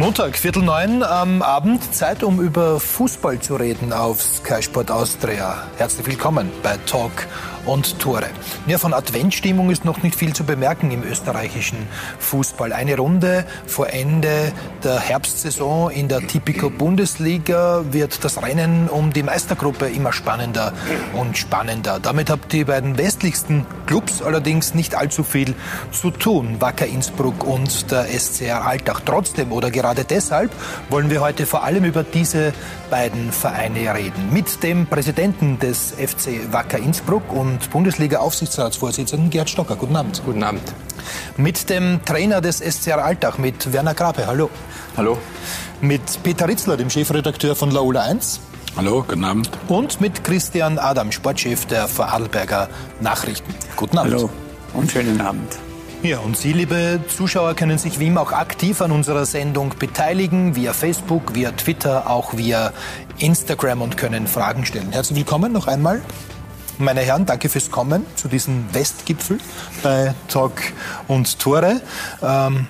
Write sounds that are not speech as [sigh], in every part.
Montag, Viertel neun am Abend. Zeit, um über Fußball zu reden auf Sky Sport Austria. Herzlich willkommen bei Talk und Tore. Ja, von Adventstimmung ist noch nicht viel zu bemerken im österreichischen Fußball. Eine Runde vor Ende der Herbstsaison in der Tipico Bundesliga wird das Rennen um die Meistergruppe immer spannender und spannender. Damit haben die beiden westlichsten Clubs allerdings nicht allzu viel zu tun. Wacker Innsbruck und der SCR Alltag. Trotzdem oder gerade deshalb wollen wir heute vor allem über diese beiden Vereine reden. Mit dem Präsidenten des FC Wacker Innsbruck und und Bundesliga-Aufsichtsratsvorsitzenden Gerd Stocker. Guten Abend. Guten Abend. Mit dem Trainer des SCR Alltag, mit Werner Grape. Hallo. Hallo. Mit Peter Ritzler, dem Chefredakteur von Laola 1. Hallo, guten Abend. Und mit Christian Adam, Sportchef der Vorarlberger Nachrichten. Guten Abend. Hallo und schönen Abend. Ja, und Sie, liebe Zuschauer, können sich wie immer auch aktiv an unserer Sendung beteiligen, via Facebook, via Twitter, auch via Instagram und können Fragen stellen. Herzlich willkommen noch einmal meine Herren, danke fürs Kommen zu diesem Westgipfel bei Talk und Tore. Ähm,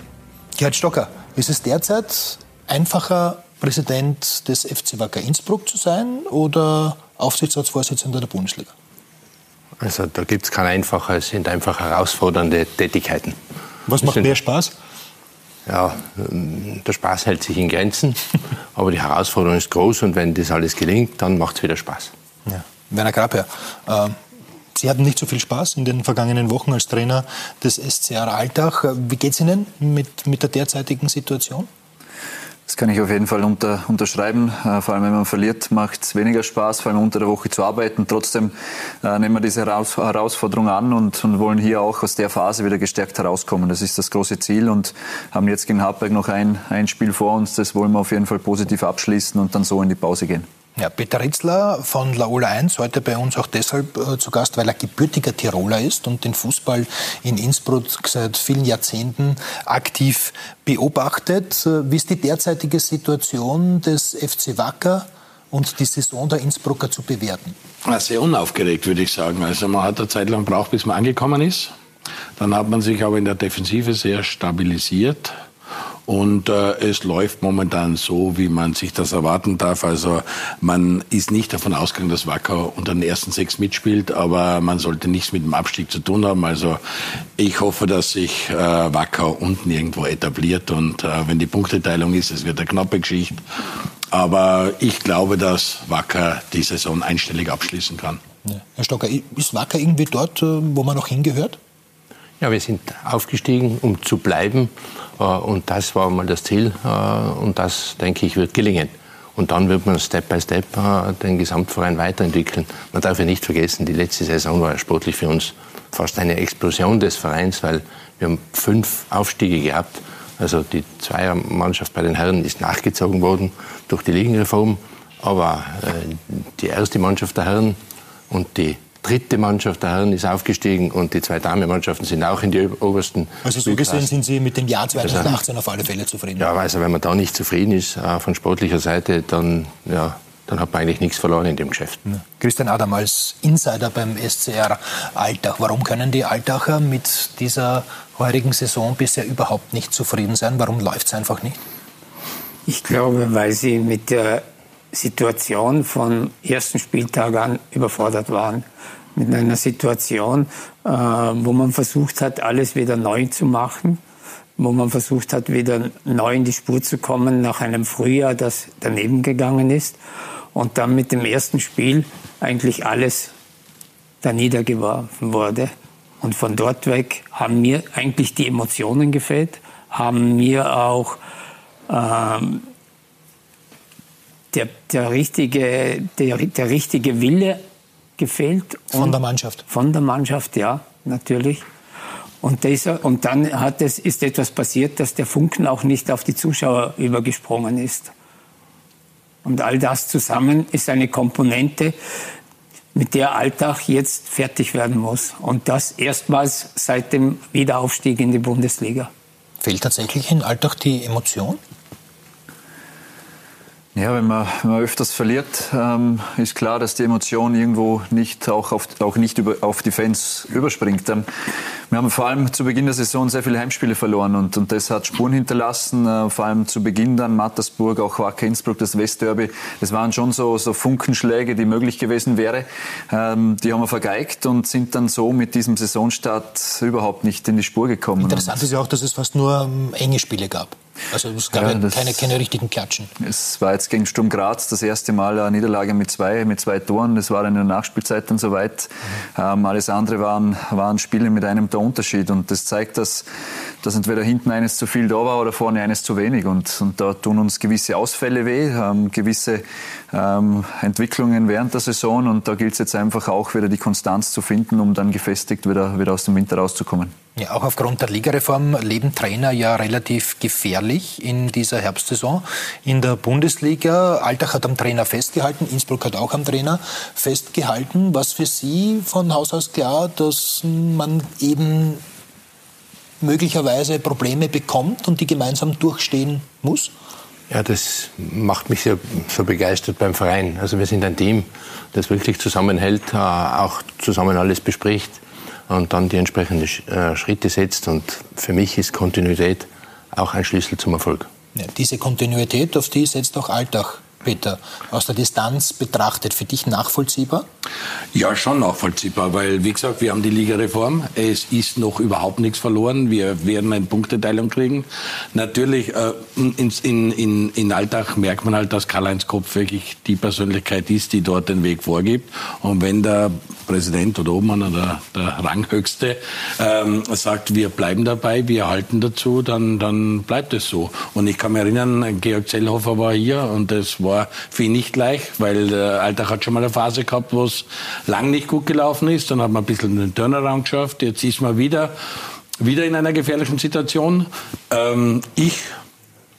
Gerhard Stocker, ist es derzeit einfacher, Präsident des FC Wacker Innsbruck zu sein oder Aufsichtsratsvorsitzender der Bundesliga? Also da gibt es kein einfacher, es sind einfach herausfordernde Tätigkeiten. Was macht mehr Spaß? Ja, der Spaß hält sich in Grenzen, [laughs] aber die Herausforderung ist groß und wenn das alles gelingt, dann macht es wieder Spaß. Ja. Werner Grabherr, äh, Sie hatten nicht so viel Spaß in den vergangenen Wochen als Trainer des SCR Alltag. Wie geht es Ihnen mit, mit der derzeitigen Situation? Das kann ich auf jeden Fall unter, unterschreiben. Äh, vor allem, wenn man verliert, macht es weniger Spaß, vor allem unter der Woche zu arbeiten. Trotzdem äh, nehmen wir diese Heraus Herausforderung an und, und, wollen hier auch aus der Phase wieder gestärkt herauskommen. Das ist das große Ziel und haben jetzt gegen Hartberg noch ein, ein Spiel vor uns. Das wollen wir auf jeden Fall positiv abschließen und dann so in die Pause gehen. Ja, Peter Ritzler von Laola 1, heute bei uns auch deshalb äh, zu Gast, weil er gebürtiger Tiroler ist und den Fußball in Innsbruck seit vielen Jahrzehnten aktiv beobachtet. Äh, wie ist die derzeitige Situation des FC Wacker und die Saison der Innsbrucker zu bewerten? Sehr unaufgeregt, würde ich sagen. Also man hat eine Zeit lang gebraucht, bis man angekommen ist. Dann hat man sich aber in der Defensive sehr stabilisiert. Und äh, es läuft momentan so, wie man sich das erwarten darf. Also man ist nicht davon ausgegangen, dass Wacker unter den ersten sechs mitspielt, aber man sollte nichts mit dem Abstieg zu tun haben. Also ich hoffe, dass sich äh, Wacker unten irgendwo etabliert und äh, wenn die Punkteteilung ist, es wird eine knappe Geschichte. Aber ich glaube, dass Wacker die Saison einstellig abschließen kann. Ja. Herr Stocker, ist Wacker irgendwie dort, äh, wo man noch hingehört? Ja, wir sind aufgestiegen, um zu bleiben. Äh, und das war mal das Ziel. Äh, und das, denke ich, wird gelingen. Und dann wird man Step by Step äh, den Gesamtverein weiterentwickeln. Man darf ja nicht vergessen, die letzte Saison war sportlich für uns fast eine Explosion des Vereins, weil wir haben fünf Aufstiege gehabt. Also die Zweiermannschaft bei den Herren ist nachgezogen worden durch die Ligenreform. Aber die erste Mannschaft der Herren und die dritte Mannschaft der Herren ist aufgestiegen und die zwei Damenmannschaften sind auch in die obersten. Also so gesehen sind Sie mit dem Jahr 2018 also, auf alle Fälle zufrieden? Ja, also wenn man da nicht zufrieden ist äh, von sportlicher Seite, dann, ja, dann hat man eigentlich nichts verloren in dem Geschäft. Ja. Christian Adam als Insider beim SCR Alltag. Warum können die Alltacher mit dieser heurigen Saison bisher überhaupt nicht zufrieden sein? Warum läuft es einfach nicht? Ich glaube, weil sie mit der Situation von ersten Spieltag an überfordert waren. Mit einer Situation, äh, wo man versucht hat, alles wieder neu zu machen, wo man versucht hat, wieder neu in die Spur zu kommen nach einem Frühjahr, das daneben gegangen ist. Und dann mit dem ersten Spiel eigentlich alles da niedergeworfen wurde. Und von dort weg haben mir eigentlich die Emotionen gefehlt, haben mir auch ähm, der, der, richtige, der, der richtige Wille gefehlt. Von der Mannschaft? Von der Mannschaft, ja, natürlich. Und, dieser, und dann hat es, ist etwas passiert, dass der Funken auch nicht auf die Zuschauer übergesprungen ist. Und all das zusammen ist eine Komponente, mit der Alltag jetzt fertig werden muss. Und das erstmals seit dem Wiederaufstieg in die Bundesliga. Fehlt tatsächlich in Alltag die Emotion? Ja, wenn man, wenn man öfters verliert, ähm, ist klar, dass die Emotion irgendwo nicht auch, auf, auch nicht über, auf die Fans überspringt. Ähm, Wir haben vor allem zu Beginn der Saison sehr viele Heimspiele verloren und, und das hat Spuren hinterlassen. Äh, vor allem zu Beginn dann Mattersburg, auch Wacker Innsbruck, das Westderby. Das waren schon so, so Funkenschläge, die möglich gewesen wäre. Ähm, die haben wir vergeigt und sind dann so mit diesem Saisonstart überhaupt nicht in die Spur gekommen. Interessant ist ja auch, dass es fast nur ähm, enge Spiele gab. Also es gab ja, ja keine, keine richtigen Klatschen. Es war jetzt gegen Sturm Graz das erste Mal eine Niederlage mit zwei, mit zwei Toren. Das war in der Nachspielzeit dann soweit. Mhm. Ähm, alles andere waren, waren Spiele mit einem Torunterschied. Und das zeigt, dass, dass entweder hinten eines zu viel da war oder vorne eines zu wenig. Und, und da tun uns gewisse Ausfälle weh, ähm, gewisse ähm, Entwicklungen während der Saison. Und da gilt es jetzt einfach auch wieder die Konstanz zu finden, um dann gefestigt wieder, wieder aus dem Winter rauszukommen. Ja, auch aufgrund der Ligareform leben Trainer ja relativ gefährlich in dieser Herbstsaison. In der Bundesliga, Altach hat am Trainer festgehalten, Innsbruck hat auch am Trainer festgehalten. Was für Sie von Haus aus klar, dass man eben möglicherweise Probleme bekommt und die gemeinsam durchstehen muss? Ja, das macht mich sehr, so begeistert beim Verein. Also wir sind ein Team, das wirklich zusammenhält, äh, auch zusammen alles bespricht und dann die entsprechenden äh, Schritte setzt. Und für mich ist Kontinuität auch ein Schlüssel zum Erfolg. Ja, diese Kontinuität, auf die setzt auch Alltag Peter, aus der Distanz betrachtet, für dich nachvollziehbar? Ja, schon nachvollziehbar, weil, wie gesagt, wir haben die Ligareform. Es ist noch überhaupt nichts verloren. Wir werden eine Punkteteilung kriegen. Natürlich, äh, in, in, in Alltag merkt man halt, dass Karl-Heinz Kopf wirklich die Persönlichkeit ist, die dort den Weg vorgibt. Und wenn der Präsident oder Obmann oder der Ranghöchste ähm, sagt, wir bleiben dabei, wir halten dazu, dann, dann bleibt es so. Und ich kann mich erinnern, Georg Zellhofer war hier und es war für ihn nicht leicht, weil der Alltag hat schon mal eine Phase gehabt, wo es lang nicht gut gelaufen ist. Dann hat man ein bisschen den Turnaround geschafft. Jetzt ist man wieder, wieder in einer gefährlichen Situation. Ähm, ich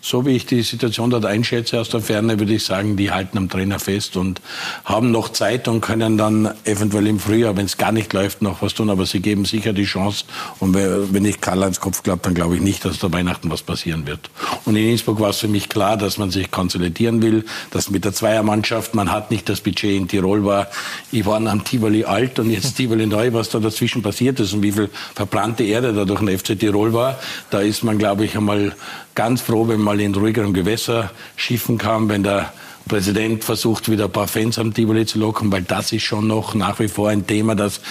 so wie ich die Situation dort einschätze aus der Ferne, würde ich sagen, die halten am Trainer fest und haben noch Zeit und können dann eventuell im Frühjahr, wenn es gar nicht läuft, noch was tun. Aber sie geben sicher die Chance. Und wenn ich Karl ans Kopf glaube, dann glaube ich nicht, dass da Weihnachten was passieren wird. Und in Innsbruck war es für mich klar, dass man sich konsolidieren will, dass mit der Zweiermannschaft, man hat nicht das Budget in Tirol war. Ich war am Tivoli alt und jetzt Tivoli neu, was da dazwischen passiert ist und wie viel verbrannte Erde da durch den FC Tirol war. Da ist man, glaube ich, einmal ganz froh, wenn man in ruhigeren Gewässer schiffen kann, wenn der Präsident versucht, wieder ein paar Fans am Tivoli zu locken, weil das ist schon noch nach wie vor ein Thema, dass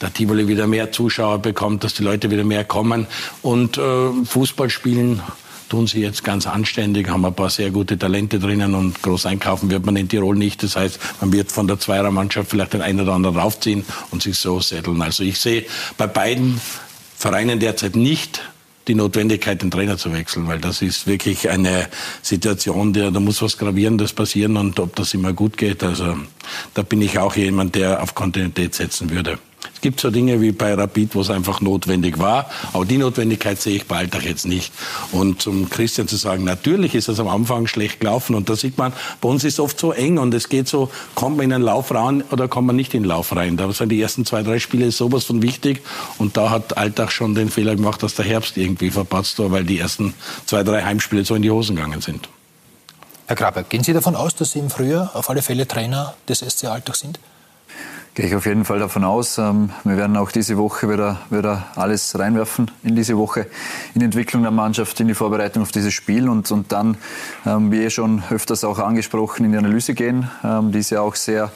der Tivoli wieder mehr Zuschauer bekommt, dass die Leute wieder mehr kommen. Und äh, Fußball spielen tun sie jetzt ganz anständig, haben ein paar sehr gute Talente drinnen und groß einkaufen wird man in Tirol nicht. Das heißt, man wird von der Zweiermannschaft vielleicht den einen oder anderen raufziehen und sich so setteln. Also ich sehe bei beiden Vereinen derzeit nicht die Notwendigkeit, den Trainer zu wechseln, weil das ist wirklich eine Situation, der, da muss was Gravierendes passieren und ob das immer gut geht, also da bin ich auch jemand, der auf Kontinuität setzen würde. Es gibt so Dinge wie bei Rapid, wo es einfach notwendig war. Aber die Notwendigkeit sehe ich bei Alltag jetzt nicht. Und zum Christian zu sagen, natürlich ist es am Anfang schlecht gelaufen. Und da sieht man, bei uns ist es oft so eng und es geht so, kommt man in einen Lauf rein oder kommt man nicht in den Lauf rein. Da sind die ersten zwei, drei Spiele sowas von wichtig. Und da hat Alltag schon den Fehler gemacht, dass der Herbst irgendwie verpatzt war, weil die ersten zwei, drei Heimspiele so in die Hosen gegangen sind. Herr Graber, gehen Sie davon aus, dass Sie im Frühjahr auf alle Fälle Trainer des SC Alltag sind? Gehe ich auf jeden Fall davon aus. Ähm, wir werden auch diese Woche wieder, wieder alles reinwerfen in diese Woche, in die Entwicklung der Mannschaft, in die Vorbereitung auf dieses Spiel und, und dann, ähm, wie eh schon öfters auch angesprochen, in die Analyse gehen, ähm, diese auch sehr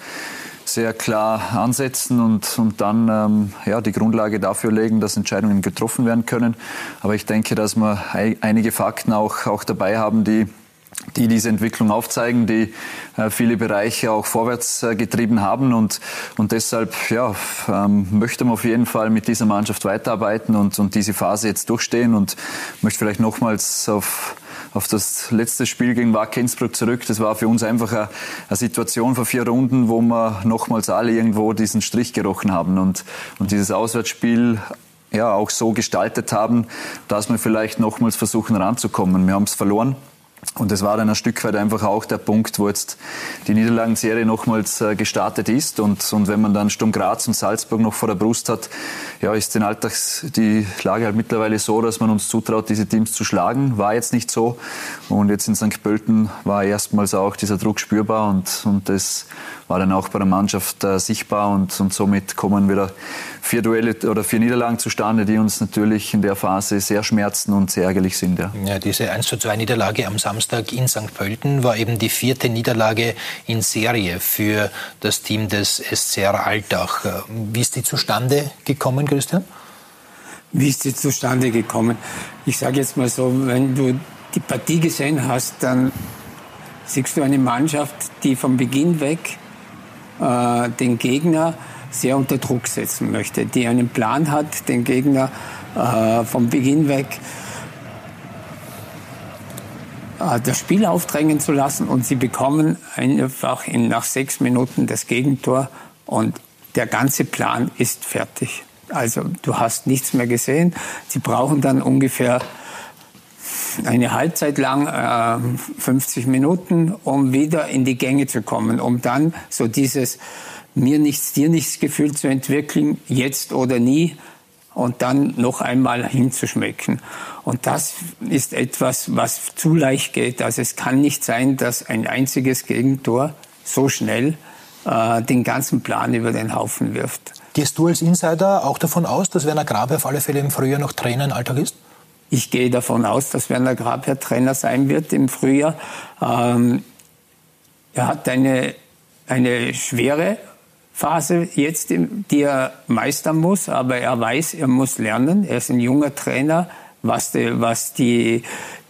sehr klar ansetzen und, und dann ja, die Grundlage dafür legen, dass Entscheidungen getroffen werden können. Aber ich denke, dass wir einige Fakten auch, auch dabei haben, die die diese Entwicklung aufzeigen, die äh, viele Bereiche auch vorwärts äh, getrieben haben. Und, und deshalb ja, ähm, möchte man auf jeden Fall mit dieser Mannschaft weiterarbeiten und, und diese Phase jetzt durchstehen. Und möchte vielleicht nochmals auf, auf das letzte Spiel gegen Innsbruck zurück. Das war für uns einfach eine, eine Situation vor vier Runden, wo wir nochmals alle irgendwo diesen Strich gerochen haben. Und, und dieses Auswärtsspiel ja, auch so gestaltet haben, dass wir vielleicht nochmals versuchen ranzukommen. Wir haben es verloren Und das war dann ein Stück weit einfach auch der Punkt, wo jetzt die Niederlagenserie nochmals äh, gestartet ist. Und, und wenn man dann Sturm Graz und Salzburg noch vor der Brust hat, ja, ist den Alltags die Lage halt mittlerweile so, dass man uns zutraut, diese Teams zu schlagen. War jetzt nicht so. Und jetzt in St. Pölten war erstmals auch dieser Druck spürbar und, und das war dann auch bei der Mannschaft äh, sichtbar und, und somit kommen wieder vier Duelle oder vier Niederlagen zustande, die uns natürlich in der Phase sehr schmerzen und sehr ärgerlich sind. Ja, ja diese 1 zu 2 Niederlage am Samstag in St. Pölten war eben die vierte Niederlage in Serie für das Team des SCR Altach. Wie ist die zustande gekommen, Christian? Wie ist die zustande gekommen? Ich sage jetzt mal so, wenn du die Partie gesehen hast, dann siehst du eine Mannschaft, die vom Beginn weg äh, den Gegner sehr unter Druck setzen möchte, die einen Plan hat, den Gegner äh, vom Beginn weg äh, das Spiel aufdrängen zu lassen und sie bekommen einfach in, nach sechs Minuten das Gegentor und der ganze Plan ist fertig. Also du hast nichts mehr gesehen. Sie brauchen dann ungefähr eine Halbzeit lang, äh, 50 Minuten, um wieder in die Gänge zu kommen, um dann so dieses mir nichts, dir nichts Gefühl zu entwickeln, jetzt oder nie, und dann noch einmal hinzuschmecken. Und das ist etwas, was zu leicht geht. Also es kann nicht sein, dass ein einziges Gegentor so schnell äh, den ganzen Plan über den Haufen wirft. Gehst du als Insider auch davon aus, dass Werner Grabe auf alle Fälle im Frühjahr noch Trainer in Alltag ist? Ich gehe davon aus, dass Werner Grabherr Trainer sein wird im Frühjahr. Ähm, er hat eine, eine schwere Phase jetzt, die er meistern muss, aber er weiß, er muss lernen. Er ist ein junger Trainer, was die, was die,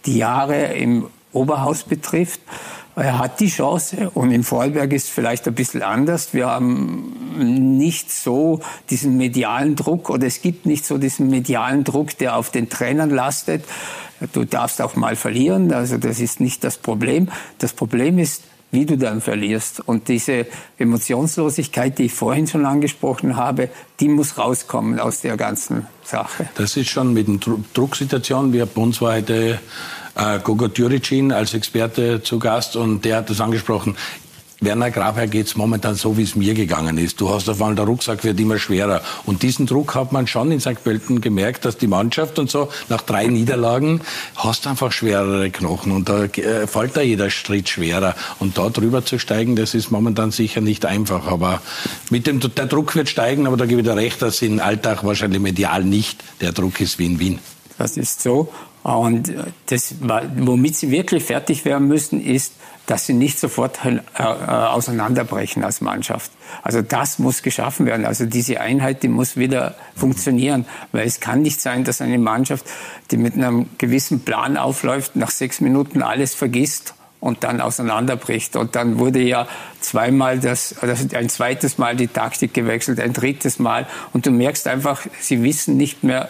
die Jahre im Oberhaus betrifft. Er hat die Chance und in Vorarlberg ist es vielleicht ein bisschen anders. Wir haben nicht so diesen medialen Druck oder es gibt nicht so diesen medialen Druck, der auf den Trainern lastet. Du darfst auch mal verlieren, also das ist nicht das Problem. Das Problem ist, wie du dann verlierst. Und diese Emotionslosigkeit, die ich vorhin schon angesprochen habe, die muss rauskommen aus der ganzen Sache. Das ist schon mit den Drucksituationen. Wir bei uns heute äh, Gogo Djuricin als Experte zu Gast und der hat das angesprochen. Werner Grabherr geht es momentan so, wie es mir gegangen ist. Du hast auf einmal, der Rucksack wird immer schwerer. Und diesen Druck hat man schon in St. Pölten gemerkt, dass die Mannschaft und so, nach drei Niederlagen, hast einfach schwerere Knochen. Und da äh, fällt da jeder Schritt schwerer. Und da drüber zu steigen, das ist momentan sicher nicht einfach. Aber mit dem, der Druck wird steigen, aber da gebe ich dir recht, dass in Alltag wahrscheinlich medial nicht der Druck ist wie in Wien. Das ist so. Und das, womit sie wirklich fertig werden müssen, ist, dass sie nicht sofort äh, äh, auseinanderbrechen als Mannschaft. Also das muss geschaffen werden. Also diese Einheit, die muss wieder funktionieren. Weil es kann nicht sein, dass eine Mannschaft, die mit einem gewissen Plan aufläuft, nach sechs Minuten alles vergisst und dann auseinanderbricht. Und dann wurde ja zweimal das, also ein zweites Mal die Taktik gewechselt, ein drittes Mal. Und du merkst einfach, sie wissen nicht mehr,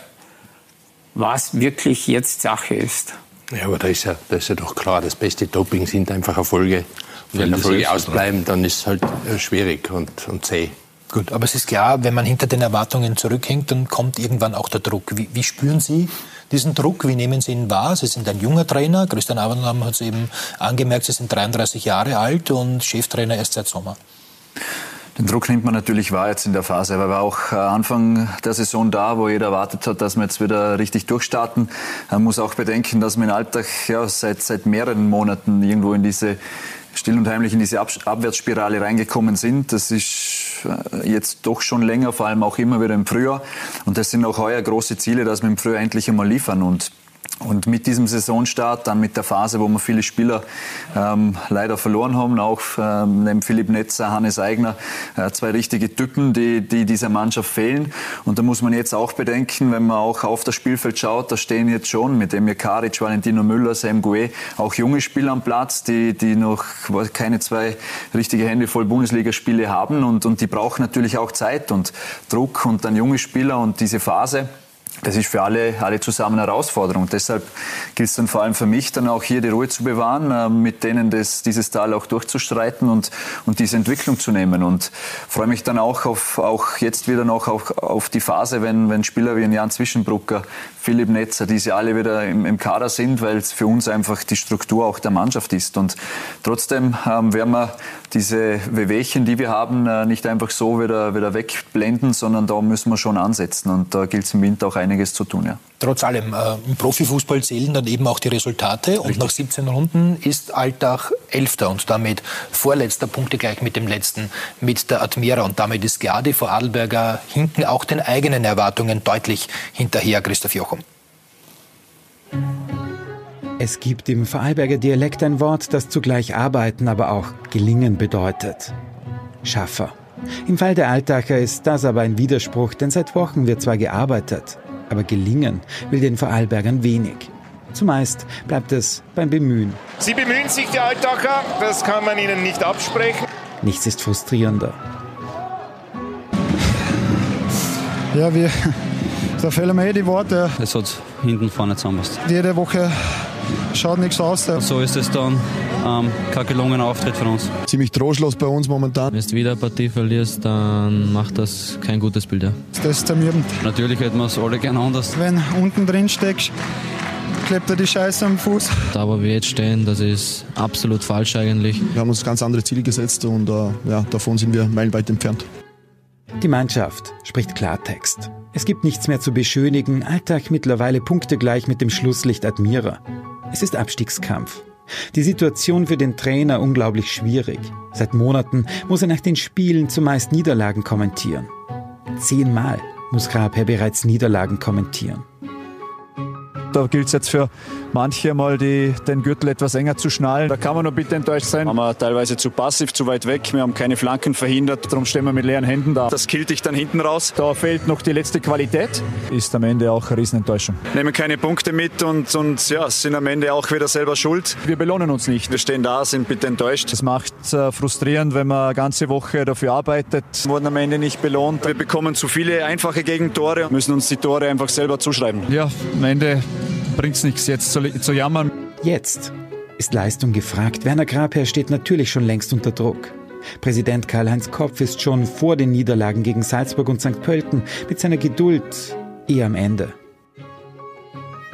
was wirklich jetzt Sache ist. Ja, aber da ist ja, da ist ja doch klar, das beste Doping sind einfach Erfolge. Und wenn Erfolge ausbleiben, dann ist es halt äh, schwierig und, und zäh. Gut, aber es ist klar, wenn man hinter den Erwartungen zurückhängt, dann kommt irgendwann auch der Druck. Wie, wie spüren Sie diesen Druck? Wie nehmen Sie ihn wahr? Sie sind ein junger Trainer. Christian Abendam hat es eben angemerkt, Sie sind 33 Jahre alt und Cheftrainer erst seit Sommer. Den Druck nimmt man natürlich wahr jetzt in der Phase. Er war auch äh, Anfang der Saison da, wo jeder erwartet hat, dass wir jetzt wieder richtig durchstarten. Man muss auch bedenken, dass wir im Alltag ja, seit, seit mehreren Monaten irgendwo in diese still und heimlich in diese Abwärtsspirale reingekommen sind. Das ist äh, jetzt doch schon länger, vor allem auch immer wieder im Frühjahr. Und das sind auch heuer große Ziele, dass wir im Frühjahr endlich einmal liefern. Und und mit diesem Saisonstart, dann mit der Phase, wo wir viele Spieler ähm, leider verloren haben, auch ähm, neben Philipp Netzer, Hannes Eigner, äh, zwei richtige Typen, die, die dieser Mannschaft fehlen. Und da muss man jetzt auch bedenken, wenn man auch auf das Spielfeld schaut, da stehen jetzt schon mit Emir Karic, Valentino Müller, Sam Gue, auch junge Spieler am Platz, die, die noch keine zwei richtige Hände voll Bundesligaspiele haben und, und die brauchen natürlich auch Zeit und Druck und dann junge Spieler und diese Phase das ist für alle, alle zusammen eine Herausforderung. Deshalb gilt es dann vor allem für mich, dann auch hier die Ruhe zu bewahren, äh, mit denen das, dieses Tal auch durchzustreiten und, und diese Entwicklung zu nehmen. Und freue mich dann auch auf, auch jetzt wieder noch auf, auf die Phase, wenn, wenn Spieler wie ein Jan Zwischenbrucker, Philipp Netzer, die sie alle wieder im, im Kader sind, weil es für uns einfach die Struktur auch der Mannschaft ist. Und trotzdem ähm, werden wir diese Wehwehchen, die wir haben, äh, nicht einfach so wieder, wieder wegblenden, sondern da müssen wir schon ansetzen. Und da gilt es im Winter auch einiges zu tun. Ja. Trotz allem, äh, im Profifußball zählen dann eben auch die Resultate. Richtig. Und nach 17 Runden ist Alltag Elfter und damit vorletzter Punkte gleich mit dem letzten, mit der Admira. Und damit ist Gadi vor Adelberger hinten auch den eigenen Erwartungen deutlich hinterher, Christoph Jochum. Es gibt im Vorarlberger Dialekt ein Wort, das zugleich arbeiten, aber auch gelingen bedeutet. Schaffer. Im Fall der Altacher ist das aber ein Widerspruch, denn seit Wochen wird zwar gearbeitet, aber gelingen will den Vorarlbergern wenig. Zumeist bleibt es beim Bemühen. Sie bemühen sich, die Altacher, das kann man ihnen nicht absprechen. Nichts ist frustrierender. Ja, wir, da fehlen mir eh die Worte. Es hat hinten vorne zusammenpasst. Jede Woche schaut nichts aus. So ist es dann ähm, kein gelungener Auftritt von uns. Ziemlich trostlos bei uns momentan. Wenn du wieder eine Partie verlierst, dann macht das kein gutes Bild. Ja. Das ist zermürbend. Natürlich hätten wir es alle gerne anders. Wenn unten drin steckst, klebt er die Scheiße am Fuß. Da, wo wir jetzt stehen, das ist absolut falsch eigentlich. Wir haben uns ganz andere Ziele gesetzt und äh, ja, davon sind wir meilenweit entfernt. Die Mannschaft spricht Klartext. Es gibt nichts mehr zu beschönigen, Alltag mittlerweile punktegleich mit dem Schlusslicht Admira. Es ist Abstiegskampf. Die Situation für den Trainer unglaublich schwierig. Seit Monaten muss er nach den Spielen zumeist Niederlagen kommentieren. Zehnmal muss Grabherr bereits Niederlagen kommentieren. Da gilt es jetzt für manche mal die, den Gürtel etwas enger zu schnallen. Da kann man noch bitte enttäuscht sein. Haben wir teilweise zu passiv, zu weit weg. Wir haben keine Flanken verhindert. Darum stehen wir mit leeren Händen da. Das killt dich dann hinten raus. Da fehlt noch die letzte Qualität. Ist am Ende auch eine Riesenenttäuschung. Nehmen keine Punkte mit und, und ja, sind am Ende auch wieder selber schuld. Wir belohnen uns nicht. Wir stehen da, sind bitte enttäuscht. Das macht äh, frustrierend, wenn man eine ganze Woche dafür arbeitet. Wurden am Ende nicht belohnt. Wir bekommen zu viele einfache Gegentore. Müssen uns die Tore einfach selber zuschreiben. Ja, am Ende bringt es nichts jetzt zu, zu jammern. Jetzt ist Leistung gefragt. Werner Grabherr steht natürlich schon längst unter Druck. Präsident Karl-Heinz Kopf ist schon vor den Niederlagen gegen Salzburg und St. Pölten mit seiner Geduld eher am Ende.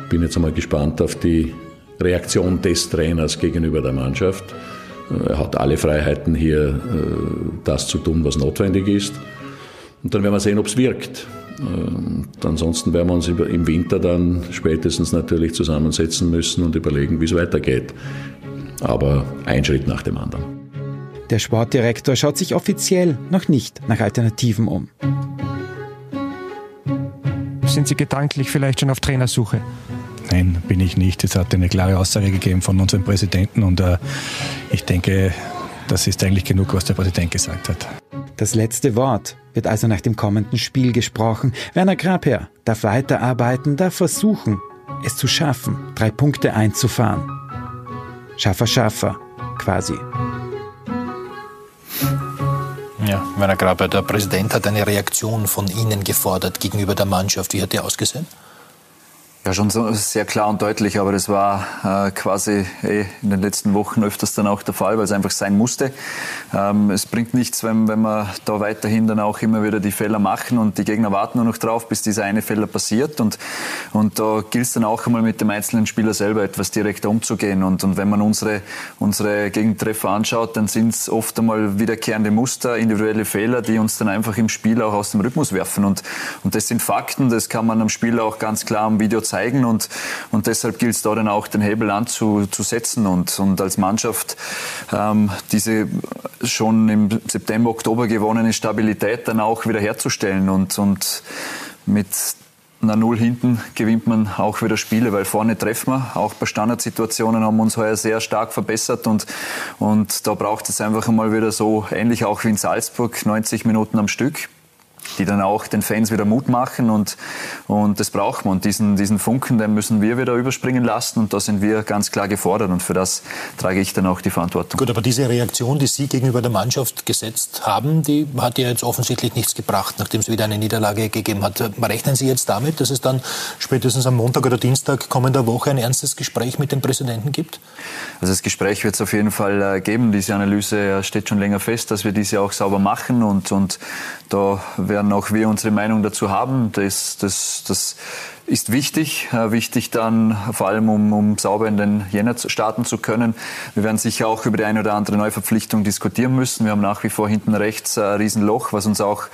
Bin jetzt einmal gespannt auf die Reaktion des Trainers gegenüber der Mannschaft. Er hat alle Freiheiten hier, äh, das zu tun, was notwendig ist. Und dann werden wir sehen, ob es wirkt. Und ansonsten werden wir uns im Winter dann spätestens natürlich zusammensetzen müssen und überlegen, wie es weitergeht. Aber ein Schritt nach dem anderen. Der Sportdirektor schaut sich offiziell noch nicht nach Alternativen um. Sind Sie gedanklich vielleicht schon auf Trainersuche? Nein, bin ich nicht. Es hat eine klare Aussage gegeben von unserem Präsidenten und äh, ich denke, das ist eigentlich genug, was der Präsident gesagt hat. Das letzte Wort wird also nach dem kommenden Spiel gesprochen. Werner Grabherr darf weiterarbeiten, darf versuchen, es zu schaffen, drei Punkte einzufahren. Schaffer, Schaffer, quasi. Ja, Werner Grabherr, der Präsident hat eine Reaktion von Ihnen gefordert gegenüber der Mannschaft. Wie hat die ausgesehen? Ja, schon so sehr klar und deutlich, aber das war äh, quasi eh in den letzten Wochen öfters dann auch der Fall, weil es einfach sein musste. Ähm, es bringt nichts, wenn, wenn wir da weiterhin dann auch immer wieder die Fehler machen und die Gegner warten nur noch drauf, bis dieser eine Fehler passiert. Und, und da gilt es dann auch einmal mit dem einzelnen Spieler selber etwas direkter umzugehen. Und, und wenn man unsere, unsere Gegentreffer anschaut, dann sind es oft einmal wiederkehrende Muster, individuelle Fehler, die uns dann einfach im Spiel auch aus dem Rhythmus werfen. Und, und das sind Fakten, das kann man am Spiel auch ganz klar am Video zeigen zeigen und, und deshalb gilt es da dann auch den Hebel anzusetzen und, und als Mannschaft ähm, diese schon im September, Oktober gewonnene Stabilität dann auch wieder herzustellen und, und mit einer Null hinten gewinnt man auch wieder Spiele, weil vorne treffen wir. Auch bei Standardsituationen haben wir uns heuer sehr stark verbessert und, und da braucht es einfach mal wieder so, ähnlich auch wie in Salzburg, 90 Minuten am Stück. Die dann auch den Fans wieder Mut machen und, und das braucht man. Und diesen, diesen Funken, den müssen wir wieder überspringen lassen und da sind wir ganz klar gefordert und für das trage ich dann auch die Verantwortung. Gut, aber diese Reaktion, die Sie gegenüber der Mannschaft gesetzt haben, die hat ja jetzt offensichtlich nichts gebracht, nachdem es wieder eine Niederlage gegeben hat. Rechnen Sie jetzt damit, dass es dann spätestens am Montag oder Dienstag kommender Woche ein ernstes Gespräch mit dem Präsidenten gibt? Also das Gespräch wird es auf jeden Fall äh, geben. Diese Analyse steht schon länger fest, dass wir diese auch sauber machen und, und da werden auch wir unsere Meinung dazu haben. Das, das, das ist wichtig, äh, wichtig dann vor allem, um, um sauber in den Jänner starten zu können. Wir werden sicher auch über die eine oder andere Neuverpflichtung diskutieren müssen. Wir haben nach wie vor hinten rechts ein Riesenloch, was uns auch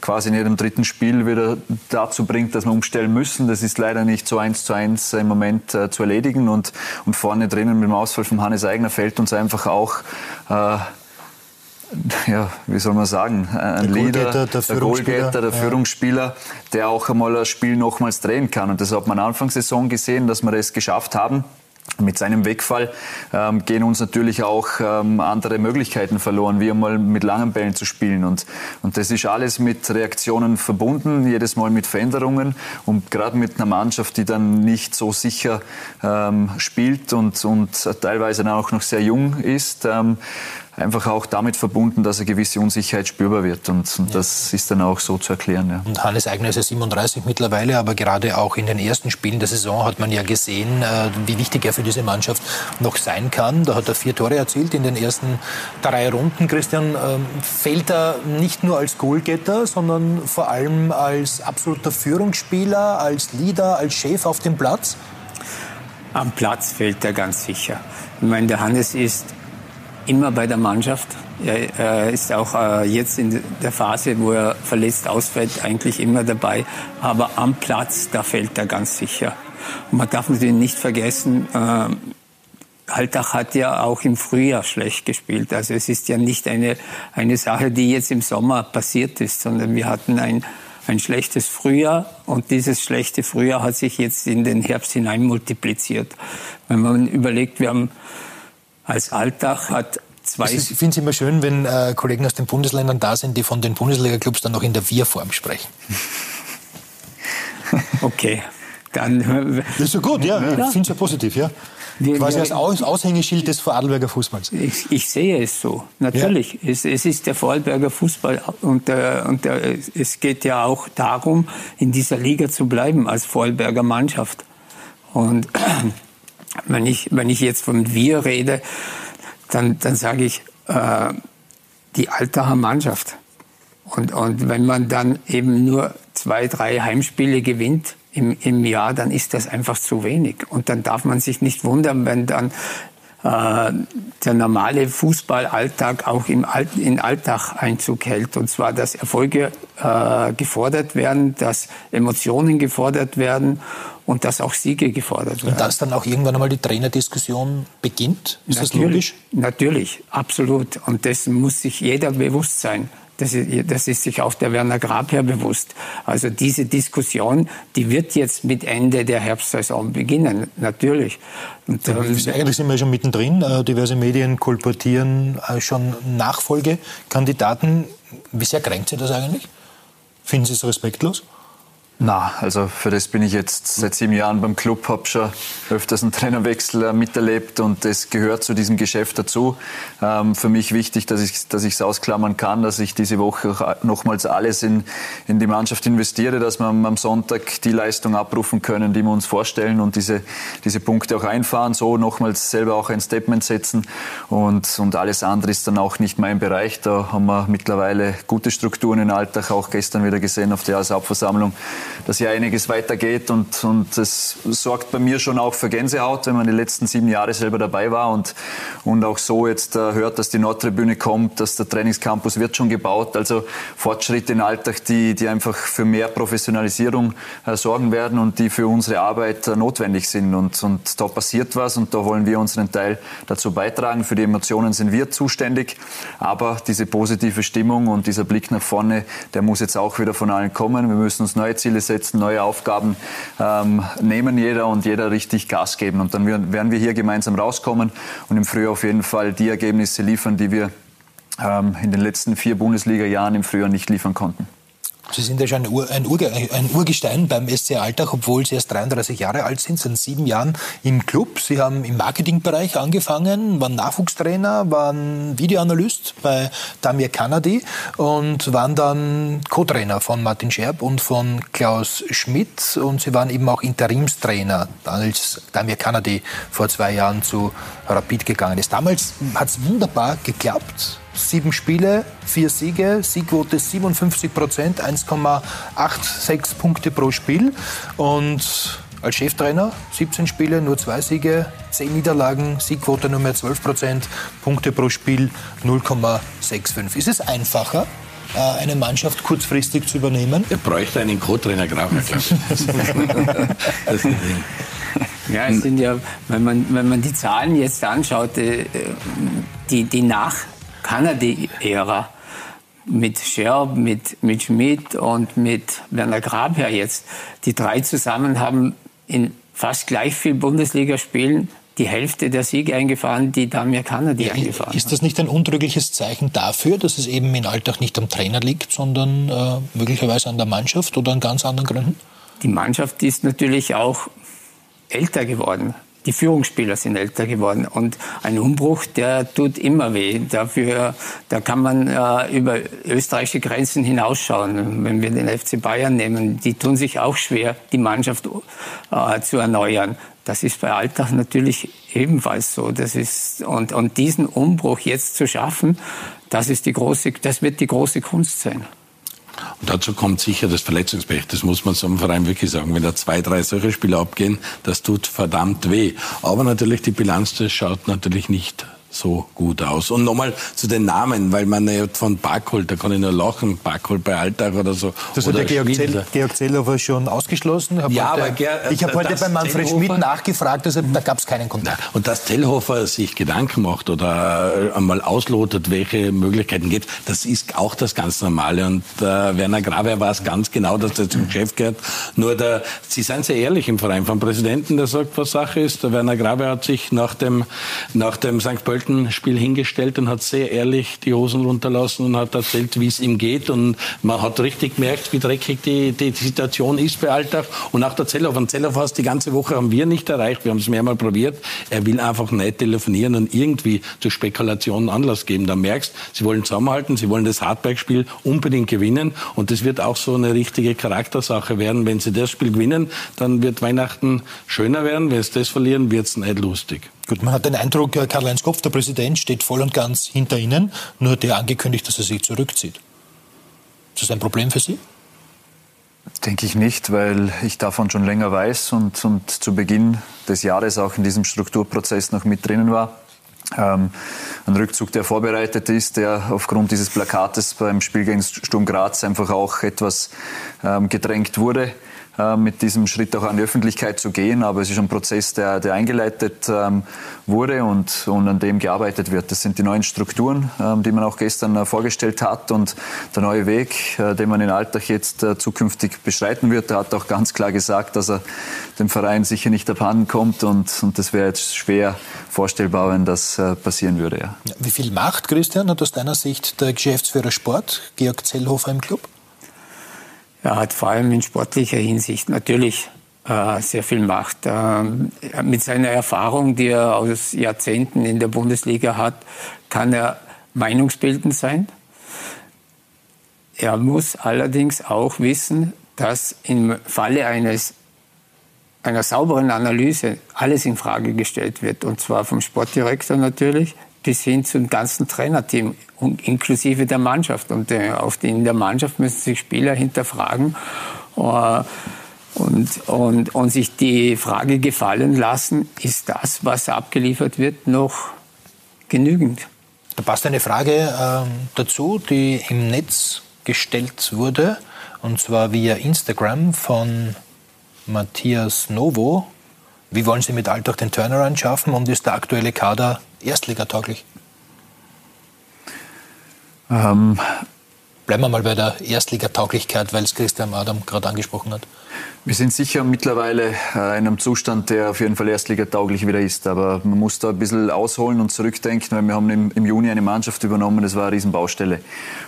quasi in jedem dritten Spiel wieder dazu bringt, dass wir umstellen müssen. Das ist leider nicht so eins zu eins im Moment äh, zu erledigen und, und vorne drinnen mit dem Ausfall von Hannes Eigner fällt uns einfach auch äh, ja, wie soll man sagen, ein der Leader, der, der Goalgetter, der. Führungsspieler, der auch einmal ein Spiel nochmals drehen kann. Und das hat man Anfang Saison gesehen, dass wir das geschafft haben. Mit seinem Wegfall ähm, gehen uns natürlich auch ähm, andere Möglichkeiten verloren, wie einmal mit langen Bällen zu spielen. Und, und das ist alles mit Reaktionen verbunden, jedes Mal mit Veränderungen. Und gerade mit einer Mannschaft, die dann nicht so sicher ähm, spielt und, und teilweise dann auch noch sehr jung ist, ähm, einfach auch damit verbunden, dass eine gewisse Unsicherheit spürbar wird. Und, und ja. das ist dann auch so zu erklären. Ja. Und Hannes Eigner ist ja 37 mittlerweile, aber gerade auch in den ersten Spielen der Saison hat man ja gesehen, äh, wie wichtig er für diese Mannschaft noch sein kann. Da hat er vier Tore erzielt in den ersten drei Runden. Christian, ähm, fällt er nicht nur als Goalgetter, sondern vor allem als absoluter Führungsspieler, als Leader, als Chef auf dem Platz? Am Platz fällt er ganz sicher. Ich meine, der Hannes ist immer bei der Mannschaft. Er, ist auch äh, jetzt in der Phase, wo er verletzt ausfällt, eigentlich immer dabei. Aber am Platz, da fällt er ganz sicher. Und man darf natürlich nicht vergessen, äh, Alltag hat ja auch im Frühjahr schlecht gespielt. Also es ist ja nicht eine, eine Sache, die jetzt im Sommer passiert ist, sondern wir hatten ein, ein schlechtes Frühjahr und dieses schlechte Frühjahr hat sich jetzt in den Herbst hinein multipliziert. Wenn man überlegt, wir haben als Alltag hat zwei. Ich finde es immer schön, wenn äh, Kollegen aus den Bundesländern da sind, die von den Bundesliga-Clubs dann noch in der Wir-Form sprechen. [laughs] okay, dann. Das ist ja gut, ja. ja. Ich finde es ja positiv, ja. Wir, Quasi als Aus Aushängeschild des Vorarlberger Fußballs. Ich, ich, sehe es so, natürlich. Ja. Es, es, ist der Vorarlberger Fußball und, äh, und äh, es geht ja auch darum, in dieser Liga zu bleiben als Vorarlberger Mannschaft. Und [clears throat] wenn ich, wenn ich jetzt von wir rede, dann, dann sage ich, äh, die Altacher Mannschaft. Und, und wenn man dann eben nur zwei, drei Heimspiele gewinnt im, im Jahr, dann ist das einfach zu wenig. Und dann darf man sich nicht wundern, wenn dann äh, der normale Fußballalltag auch im All in Alltag Einzug hält. Und zwar, dass Erfolge äh, gefordert werden, dass Emotionen gefordert werden und dass auch Siege gefordert werden. Und dass dann auch irgendwann einmal die Trainerdiskussion beginnt? Ist natürlich, das logisch? Natürlich, absolut. Und dessen muss sich jeder bewusst sein. Das ist, das ist sich auch der Werner Grabherr bewusst. Also diese Diskussion, die wird jetzt mit Ende der Herbstsaison beginnen, natürlich. Und, ähm, eigentlich sind wir schon mittendrin. Äh, diverse Medien kolportieren äh, schon Nachfolgekandidaten. Wie sehr kränkt Sie das eigentlich? Finden Sie es respektlos? Na, also für das bin ich jetzt seit sieben Jahren beim Club, habe schon öfters einen Trainerwechsel äh, miterlebt und das gehört zu diesem Geschäft dazu. Ähm, für mich wichtig, dass ich dass ich es ausklammern kann, dass ich diese Woche nochmals alles in, in die Mannschaft investiere, dass wir am Sonntag die Leistung abrufen können, die wir uns vorstellen und diese, diese Punkte auch einfahren, so nochmals selber auch ein Statement setzen und, und alles andere ist dann auch nicht mein Bereich. Da haben wir mittlerweile gute Strukturen in Alltag, auch gestern wieder gesehen auf der Jahreshauptversammlung dass hier einiges weitergeht und, und das sorgt bei mir schon auch für Gänsehaut, wenn man die letzten sieben Jahre selber dabei war und, und auch so jetzt äh, hört, dass die Nordtribüne kommt, dass der Trainingscampus wird schon gebaut. Also Fortschritte im Alltag, die, die einfach für mehr Professionalisierung äh, sorgen werden und die für unsere Arbeit äh, notwendig sind. Und, und da passiert was und da wollen wir unseren Teil dazu beitragen. Für die Emotionen sind wir zuständig. Aber diese positive Stimmung und dieser Blick nach vorne, der muss jetzt auch wieder von allen kommen. Wir müssen uns neue Ziele Ziele setzen, neue Aufgaben ähm, nehmen jeder und jeder richtig Gas geben. Und dann werden wir hier gemeinsam rauskommen und im Frühjahr auf jeden Fall die Ergebnisse liefern, die wir ähm, in den letzten vier Bundesliga-Jahren im Frühjahr nicht liefern konnten. Sie sind ja schon ein, Ur, ein, Ur, ein, Urgestein beim SC Alltag, obwohl Sie erst 33 Jahre alt sind, seit sieben Jahren im Club. Sie haben im Marketingbereich angefangen, waren Nachwuchstrainer, waren Videoanalyst bei Damir Kanadi und waren dann Co-Trainer von Martin Scherb und von Klaus Schmidt. Und Sie waren eben auch Interimstrainer, als Damir Kanadi vor zwei Jahren zu Rapid gegangen ist. Damals hat es wunderbar geklappt sieben Spiele, vier Siege, Siegquote 57 Prozent, 1,86 Punkte pro Spiel. Und als Cheftrainer 17 Spiele, nur zwei Siege, 10 Niederlagen, Siegquote nur mehr 12 Prozent, Punkte pro Spiel 0,65. Ist es einfacher, äh, eine Mannschaft kurzfristig zu übernehmen? Er bräuchte einen Co-Trainer Grauer, [laughs] Ja, es sind ja, wenn man, wenn man die Zahlen jetzt anschaut, äh, die, die nach Kanadi-Ära mit Scherb, mit, mit Schmidt und mit Werner Grabherr jetzt. Die drei zusammen haben in fast gleich viel Bundesligaspielen die Hälfte der Siege eingefahren, die Damir Kanadi ja, eingefahren Ist das nicht ein untrügliches Zeichen dafür, dass es eben in Alltag nicht am Trainer liegt, sondern äh, möglicherweise an der Mannschaft oder an ganz anderen Gründen? Die Mannschaft ist natürlich auch älter geworden die Führungsspieler sind älter geworden. Und ein Umbruch, der tut immer weh. Dafür, da kann man äh, über österreichische Grenzen hinausschauen. Wenn wir den FC Bayern nehmen, die tun sich auch schwer, die Mannschaft äh, zu erneuern. Das ist bei Alltag natürlich ebenfalls so. Das ist, und, und diesen Umbruch jetzt zu schaffen, das ist die große, das wird die große Kunst sein. Und dazu kommt sicher das Verletzungspech. Das muss man so einem Verein wirklich sagen. Wenn da zwei, drei solche Spieler abgehen, das tut verdammt weh. Aber natürlich die Bilanz, das schaut natürlich nicht so gut aus. Und nochmal zu den Namen, weil man ja von Barkholt, da kann ich nur lachen, Barkholt bei Alltag oder so. Das hat der Georg, Zell, Georg Zellhofer schon ausgeschlossen. Hab ja, heute, aber Ger ich habe heute bei Manfred Zellhofer, Schmidt nachgefragt, also da gab es keinen Kontakt. Na, und dass Zellhofer sich Gedanken macht oder äh, einmal auslotet, welche Möglichkeiten gibt, das ist auch das ganz Normale. Und äh, Werner Graver weiß ganz genau, dass das zum Geschäft gehört. Nur der, Sie sind sehr ehrlich im Verein vom Präsidenten, der sagt, was Sache ist. Der Werner Graver hat sich nach dem, nach dem St. Pölten Spiel hingestellt und hat sehr ehrlich die Hosen runterlassen und hat erzählt, wie es ihm geht. Und man hat richtig gemerkt, wie dreckig die, die Situation ist bei Alltag. Und auch der Zellhoff. Und Zellhoff hast die ganze Woche haben wir nicht erreicht. Wir haben es mehrmals probiert. Er will einfach nicht telefonieren und irgendwie zu Spekulationen Anlass geben. Da merkst, sie wollen zusammenhalten, sie wollen das Hartberg-Spiel unbedingt gewinnen. Und das wird auch so eine richtige Charaktersache werden. Wenn sie das Spiel gewinnen, dann wird Weihnachten schöner werden. Wenn sie das verlieren, wird es nicht lustig. Gut, man hat den Eindruck, Karl-Heinz Kopf, der Präsident, steht voll und ganz hinter Ihnen. Nur hat er angekündigt, dass er sich zurückzieht. Ist das ein Problem für Sie? Denke ich nicht, weil ich davon schon länger weiß und, und zu Beginn des Jahres auch in diesem Strukturprozess noch mit drinnen war. Ähm, ein Rückzug, der vorbereitet ist, der aufgrund dieses Plakates beim Spiel gegen Sturm Graz einfach auch etwas ähm, gedrängt wurde. Äh, mit diesem Schritt auch an die Öffentlichkeit zu gehen. Aber es ist ein Prozess, der, der eingeleitet ähm, wurde und, und an dem gearbeitet wird. Das sind die neuen Strukturen, ähm, die man auch gestern äh, vorgestellt hat und der neue Weg, äh, den man in Alltag jetzt äh, zukünftig beschreiten wird. Er hat auch ganz klar gesagt, dass er dem Verein sicher nicht abhanden kommt und, und das wäre jetzt schwer vorstellbar, wenn das äh, passieren würde. Ja. Wie viel Macht, Christian, hat aus deiner Sicht der Geschäftsführer Sport, Georg Zellhofer im Club? Er hat vor allem in sportlicher Hinsicht natürlich äh, sehr viel Macht. Äh, mit seiner Erfahrung, die er aus Jahrzehnten in der Bundesliga hat, kann er meinungsbildend sein. Er muss allerdings auch wissen, dass im Falle eines einer sauberen Analyse alles in Frage gestellt wird, und zwar vom Sportdirektor natürlich, bis hin zum ganzen Trainerteam, inklusive der Mannschaft. Und äh, auf die, in der Mannschaft müssen sich Spieler hinterfragen äh, und, und, und sich die Frage gefallen lassen, ist das, was abgeliefert wird, noch genügend? Da passt eine Frage äh, dazu, die im Netz gestellt wurde, und zwar via Instagram von Matthias Novo. Wie wollen Sie mit Alltag den Turnaround schaffen und ist der aktuelle Kader erstligatauglich? Ähm, Bleiben wir mal bei der Erstligatauglichkeit, weil es Christian Adam gerade angesprochen hat. Wir sind sicher mittlerweile äh, in einem Zustand, der auf jeden Fall erstligatauglich wieder ist. Aber man muss da ein bisschen ausholen und zurückdenken, weil wir haben im, im Juni eine Mannschaft übernommen, das war eine Riesenbaustelle.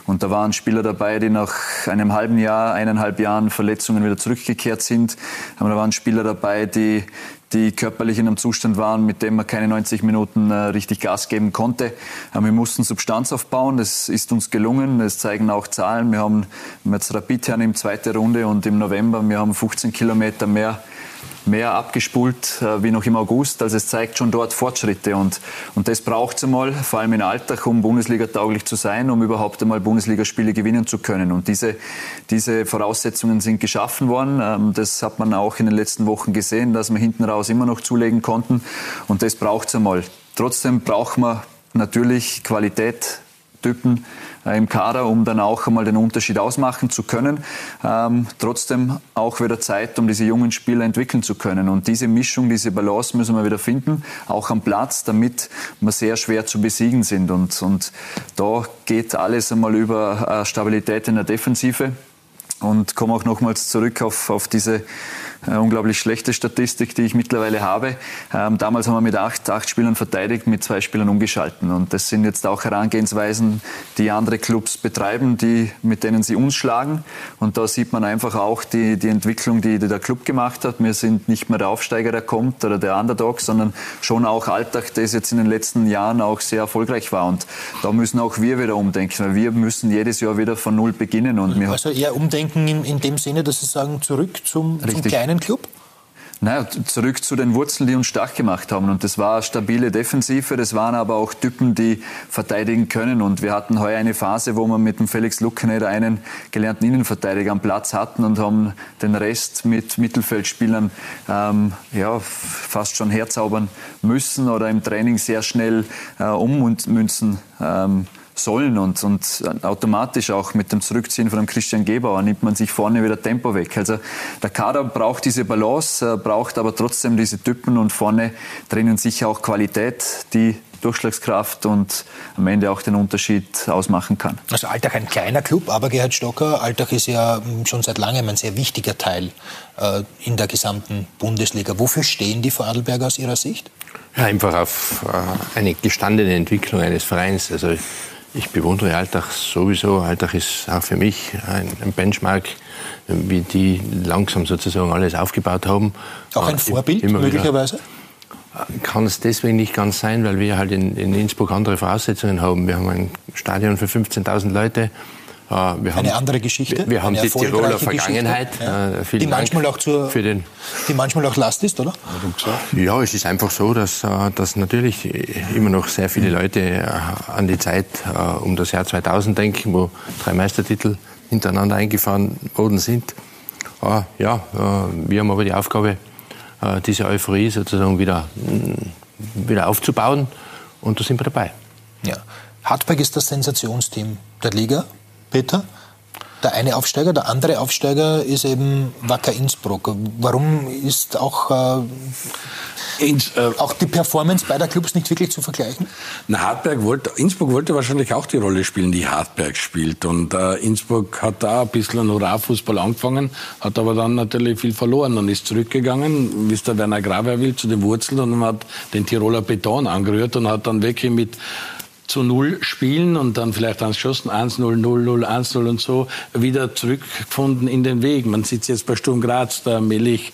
Und da waren Spieler dabei, die nach einem halben Jahr, eineinhalb Jahren Verletzungen wieder zurückgekehrt sind. Aber da waren Spieler dabei, die die körperlich in einem Zustand waren, mit dem man keine 90 Minuten äh, richtig Gas geben konnte. Wir mussten Substanz aufbauen, das ist uns gelungen, das zeigen auch Zahlen. Wir haben jetzt Rapid in zweite Runde und im November, wir haben 15 Kilometer mehr mehr abgespult äh, wie noch im August. Also es zeigt schon dort Fortschritte und, und das braucht es einmal, vor allem in Alltag, um Bundesliga tauglich zu sein, um überhaupt einmal Bundesligaspiele gewinnen zu können. Und diese, diese Voraussetzungen sind geschaffen worden. Ähm, das hat man auch in den letzten Wochen gesehen, dass wir hinten raus immer noch zulegen konnten und das braucht es einmal. Trotzdem braucht man natürlich Qualität, Typen, im Kader, um dann auch einmal den Unterschied ausmachen zu können. Ähm, trotzdem auch wieder Zeit, um diese jungen Spieler entwickeln zu können. Und diese Mischung, diese Balance müssen wir wieder finden, auch am Platz, damit wir sehr schwer zu besiegen sind. Und, und da geht alles einmal über äh, Stabilität in der Defensive. Und komme auch nochmals zurück auf, auf diese äh, unglaublich schlechte Statistik, die ich mittlerweile habe. Ähm, damals haben wir mit acht, acht Spielern verteidigt, mit zwei Spielern umgeschalten. Und das sind jetzt auch Herangehensweisen, die andere Clubs betreiben, die, mit denen sie uns schlagen. Und da sieht man einfach auch die, die Entwicklung, die, die der Club gemacht hat. Wir sind nicht mehr der Aufsteiger, der kommt, oder der Underdog, sondern schon auch Alltag, das jetzt in den letzten Jahren auch sehr erfolgreich war. Und da müssen auch wir wieder umdenken, weil wir müssen jedes Jahr wieder von Null beginnen. Und also eher umdenken in, in dem Sinne, dass Sie sagen, zurück zum, zum kleinen kleinen Club? Naja, zurück zu den Wurzeln, die uns stark gemacht haben. Und das war stabile Defensive, das waren aber auch Typen, die verteidigen können. Und wir hatten heuer eine Phase, wo wir mit dem Felix Luckener einen gelernten Innenverteidiger am Platz hatten und haben den Rest mit Mittelfeldspielern ähm, ja, fast schon herzaubern müssen oder im Training sehr schnell äh, ummünzen ähm, sollen und, und automatisch auch mit dem Zurückziehen von dem Christian Gebauer nimmt man sich vorne wieder Tempo weg. Also der Kader braucht diese Balance, braucht aber trotzdem diese Typen und vorne drinnen sicher auch Qualität, die Durchschlagskraft und am Ende auch den Unterschied ausmachen kann. Also Alltag ein kleiner Club, aber Gerhard Stocker, Alltag ist ja schon seit langem ein sehr wichtiger Teil äh, in der gesamten Bundesliga. Wofür stehen die Vorarlberger aus Ihrer Sicht? Ja, einfach auf äh, eine gestandene Entwicklung eines Vereins. Also ich bewundere Alltag sowieso. Alltag ist auch für mich ein, Benchmark, wie die langsam sozusagen alles aufgebaut haben. Auch ein Vorbild möglicherweise? Kann es deswegen nicht ganz sein, weil wir halt in, in Innsbruck andere Voraussetzungen haben. Wir haben ein Stadion für 15.000 Leute. Äh, wir haben, eine andere Geschichte. Wir, wir haben die Tiroler Vergangenheit. Ja. Äh, die, manchmal auch zur, für den, die manchmal auch Last ist, oder? Ja, es ist einfach so, dass, äh, dass natürlich immer noch sehr viele Leute an die Zeit um das Jahr 2000 denken, wo drei Meistertitel hintereinander eingefahren worden sind. Ja, wir haben aber die Aufgabe, diese Euphorie sozusagen wieder, mm, wieder aufzubauen und da sind wir dabei. Ja. Hartberg ist das Sensationsteam der Liga. Peter? Der eine Aufsteiger, der andere Aufsteiger ist eben Wacker Innsbruck. Warum ist auch, äh, Ins, äh, auch die Performance beider Clubs nicht wirklich zu vergleichen? Na, Hartberg wollte, Innsbruck wollte wahrscheinlich auch die Rolle spielen, die Hartberg spielt. Und äh, Innsbruck hat da ein bisschen Hurra-Fußball angefangen, hat aber dann natürlich viel verloren und ist zurückgegangen, wie es der Werner Graver will, zu den Wurzeln und hat den Tiroler Beton angerührt und hat dann wirklich mit zu Null spielen und dann vielleicht ans Schossen 1-0, 0-0, 1-0 und so wieder zurückgefunden in den Weg. Man sitzt jetzt bei Sturm Graz, der Melich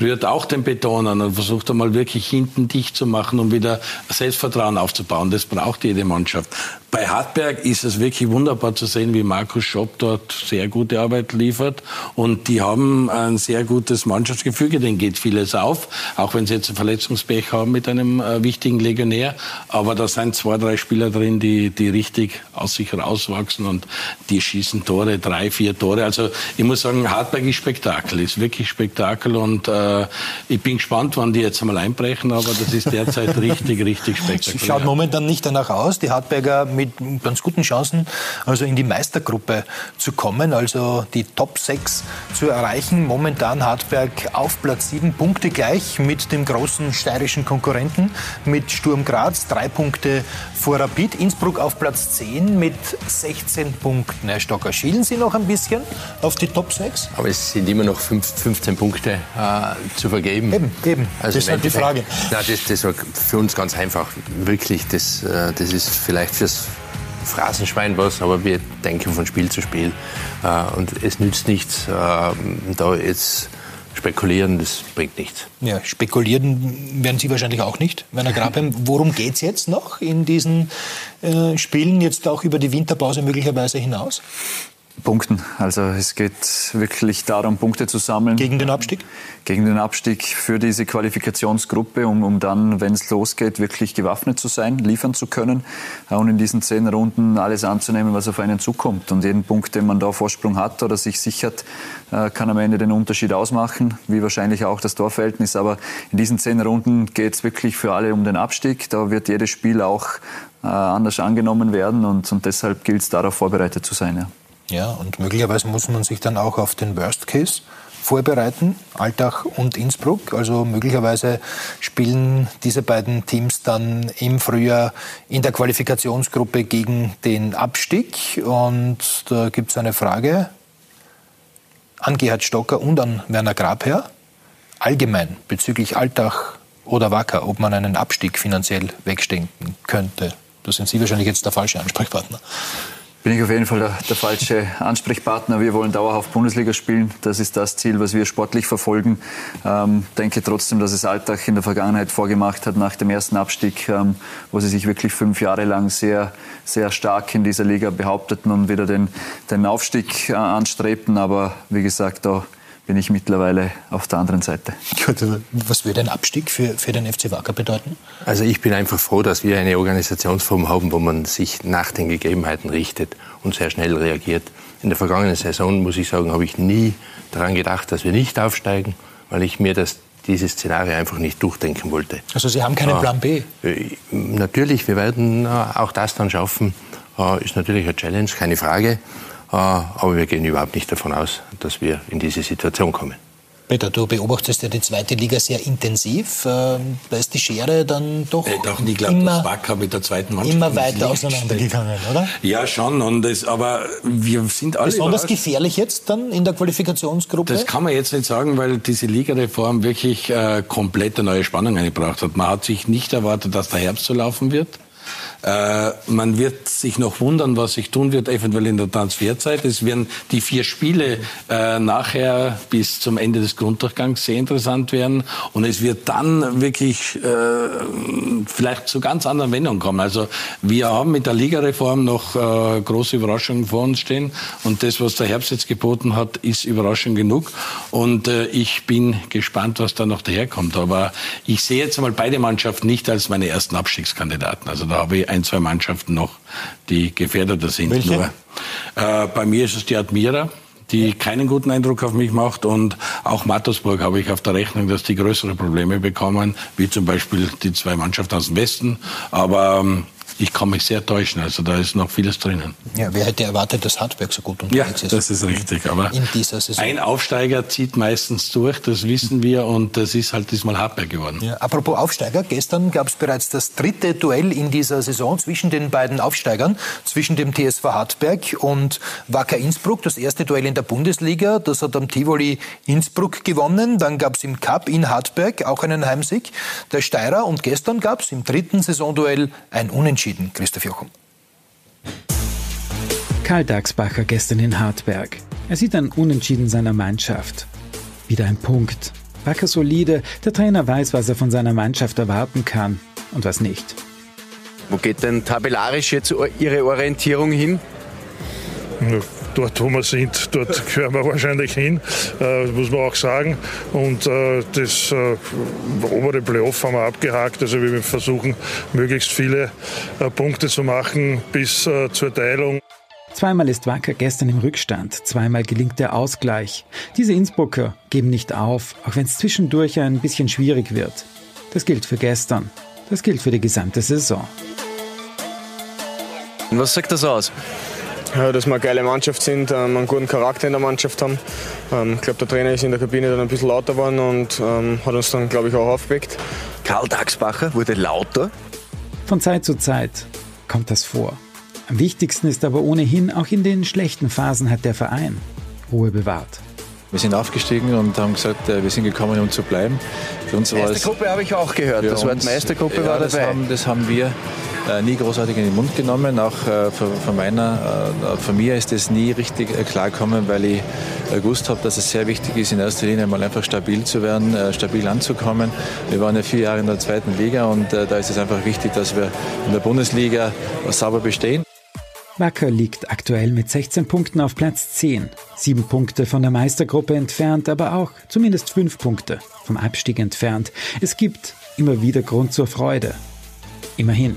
rührt auch den Beton an und versucht einmal wirklich hinten dicht zu machen, um wieder Selbstvertrauen aufzubauen. Das braucht jede Mannschaft. Bei Hartberg ist es wirklich wunderbar zu sehen, wie Markus Schopp dort sehr gute Arbeit liefert. Und die haben ein sehr gutes Mannschaftsgefüge, denen geht vieles auf, auch wenn sie jetzt ein Verletzungspech haben mit einem äh, wichtigen Legionär. Aber da sind zwei, drei Spieler drin, die, die richtig aus sich rauswachsen und die schießen Tore, drei, vier Tore. Also ich muss sagen, Hartberg ist Spektakel, ist wirklich Spektakel und äh, ich bin gespannt, wann die jetzt einmal einbrechen, aber das ist derzeit [laughs] richtig, richtig spektakulär. Schaut momentan nicht danach aus. Die Hartberger mit mit ganz guten Chancen, also in die Meistergruppe zu kommen, also die Top 6 zu erreichen. Momentan Hartberg auf Platz 7, Punkte gleich mit dem großen steirischen Konkurrenten, mit Sturm Graz, drei Punkte vor Rapid. Innsbruck auf Platz 10 mit 16 Punkten. Herr Stocker, schielen Sie noch ein bisschen auf die Top 6? Aber es sind immer noch 15 Punkte äh, zu vergeben. Eben, eben. Also das ist halt die Frage. Nein, das, das war für uns ganz einfach. Wirklich, das, äh, das ist vielleicht fürs Phrasenschwein was, aber wir denken von Spiel zu Spiel. Äh, und es nützt nichts, äh, da jetzt spekulieren, das bringt nichts. Ja, spekulieren werden Sie wahrscheinlich auch nicht, Werner Grabheim. [laughs] Worum geht es jetzt noch in diesen äh, Spielen, jetzt auch über die Winterpause möglicherweise hinaus? Punkten. Also es geht wirklich darum, Punkte zu sammeln. Gegen den Abstieg? Gegen den Abstieg für diese Qualifikationsgruppe, um, um dann, wenn es losgeht, wirklich gewaffnet zu sein, liefern zu können und in diesen zehn Runden alles anzunehmen, was auf einen zukommt. Und jeden Punkt, den man da Vorsprung hat oder sich sichert, äh, kann am Ende den Unterschied ausmachen, wie wahrscheinlich auch das Torverhältnis. Aber in diesen zehn Runden geht es wirklich für alle um den Abstieg. Da wird jedes Spiel auch äh, anders angenommen werden und, und deshalb gilt es darauf vorbereitet zu sein. Ja. Ja, und möglicherweise muss man sich dann auch auf den Worst Case vorbereiten, Altach und Innsbruck. Also möglicherweise spielen diese beiden Teams dann im Frühjahr in der Qualifikationsgruppe gegen den Abstieg. Und da gibt es eine Frage an Gerhard Stocker und an Werner Grabherr. Allgemein bezüglich Altach oder Wacker, ob man einen Abstieg finanziell wegstecken könnte. Da sind Sie wahrscheinlich jetzt der falsche Ansprechpartner bin ich auf jeden Fall der, der, falsche Ansprechpartner. Wir wollen dauerhaft Bundesliga spielen. Das ist das Ziel, was wir sportlich verfolgen. Ähm, denke trotzdem, dass es Alltag in der Vergangenheit vorgemacht hat nach dem ersten Abstieg, ähm, wo sie sich wirklich fünf Jahre lang sehr, sehr stark in dieser Liga behaupteten und wieder den, den Aufstieg äh, anstrebten. Aber wie gesagt, da bin ich mittlerweile auf der anderen Seite. Was würde ein Abstieg für, für den FC Wacker bedeuten? Also ich bin einfach froh, dass wir eine Organisationsform haben, wo man sich nach den Gegebenheiten richtet und sehr schnell reagiert. In der vergangenen Saison, muss ich sagen, habe ich nie daran gedacht, dass wir nicht aufsteigen, weil ich mir das dieses Szenario einfach nicht durchdenken wollte. Also Sie haben keinen Plan B? Äh, natürlich, wir werden äh, auch das dann schaffen. Äh, ist natürlich eine Challenge, keine Frage. Aber wir gehen überhaupt nicht davon aus, dass wir in diese Situation kommen. Peter, du beobachtest ja die zweite Liga sehr intensiv. Ähm, da ist die Schere dann doch auch nie geglaubt, immer, dass Wacker mit der zweiten Mannschaft immer weiter auseinandergegangen, oder? Ja, schon. Und das, aber wir sind alle Besonders gefährlich jetzt dann in der Qualifikationsgruppe? Das kann man jetzt nicht sagen, weil diese Ligareform wirklich äh, komplett eine neue Spannung eingebracht hat. Man hat sich nicht erwartet, dass der Herbst so laufen wird. Äh, man wird sich noch wundern, was sich tun wird, eventuell in der Transferzeit. Es werden die vier Spiele äh, nachher bis zum Ende des Grunddurchgangs sehr interessant werden. Und es wird dann wirklich äh, vielleicht zu ganz anderen Wendungen kommen. Also wir haben mit der Ligareform noch äh, große Überraschungen vor uns stehen. Und das, was der Herbst jetzt geboten hat, ist Überraschung genug. Und äh, ich bin gespannt, was da noch daherkommt. Aber ich sehe jetzt einmal beide Mannschaften nicht als meine ersten Abstiegskandidaten. Also habe ich ein, zwei Mannschaften noch, die gefährdeter sind. Welche? Nur, äh, bei mir ist es die Admira die keinen guten Eindruck auf mich macht. Und auch Mattersburg habe ich auf der Rechnung, dass die größere Probleme bekommen, wie zum Beispiel die zwei Mannschaften aus dem Westen. Aber ähm, ich kann mich sehr täuschen. Also da ist noch vieles drinnen. Ja, wer hätte erwartet, dass Hartberg so gut unterwegs ja, ist? Das ist richtig. Aber in dieser Saison. ein Aufsteiger zieht meistens durch, das wissen wir. Und das ist halt diesmal Hartberg geworden. Ja, apropos Aufsteiger, gestern gab es bereits das dritte Duell in dieser Saison zwischen den beiden Aufsteigern, zwischen dem TSV Hartberg und Wacker Innsbruck. Das erste Duell in der Bundesliga, das hat am Tivoli Innsbruck gewonnen. Dann gab es im Cup in Hartberg auch einen Heimsieg der Steirer. Und gestern gab es im dritten Saisonduell ein Unentschieden unentschieden, Christoph Jochum. Karl Dagsbacher gestern in Hartberg. Er sieht ein Unentschieden seiner Mannschaft. Wieder ein Punkt. Backer solide, der Trainer weiß, was er von seiner Mannschaft erwarten kann und was nicht. Wo geht denn tabellarisch jetzt Ihre Orientierung hin? Dort, wo wir sind, dort gehören wir wahrscheinlich hin, äh, muss man auch sagen. Und äh, das äh, obere Playoff haben wir abgehakt. Also wir versuchen, möglichst viele äh, Punkte zu machen bis äh, zur Teilung. Zweimal ist Wacker gestern im Rückstand, zweimal gelingt der Ausgleich. Diese Innsbrucker geben nicht auf, auch wenn es zwischendurch ein bisschen schwierig wird. Das gilt für gestern, das gilt für die gesamte Saison. Was sagt das aus? Dass wir eine geile Mannschaft sind, ähm, einen guten Charakter in der Mannschaft haben. Ähm, ich glaube, der Trainer ist in der Kabine dann ein bisschen lauter geworden und ähm, hat uns dann, glaube ich, auch aufgeweckt. Karl Dagsbacher wurde lauter? Von Zeit zu Zeit. kommt das vor. Am wichtigsten ist aber ohnehin, auch in den schlechten Phasen hat der Verein Ruhe bewahrt. Wir sind aufgestiegen und haben gesagt, äh, wir sind gekommen, um zu bleiben. Für uns Meistergruppe habe ich auch gehört. Das Wort Meistergruppe ja, war dabei. Das haben, das haben wir nie großartig in den Mund genommen. Auch äh, von, meiner, äh, von mir ist das nie richtig äh, klar gekommen, weil ich äh, gewusst habe, dass es sehr wichtig ist, in erster Linie mal einfach stabil zu werden, äh, stabil anzukommen. Wir waren ja vier Jahre in der zweiten Liga und da ist es einfach wichtig, dass wir in der Bundesliga sauber bestehen. Wacker liegt aktuell mit 16 Punkten auf Platz 10. Sieben Punkte von der Meistergruppe entfernt, aber auch zumindest fünf Punkte vom Abstieg entfernt. Es gibt immer wieder Grund zur Freude. Immerhin.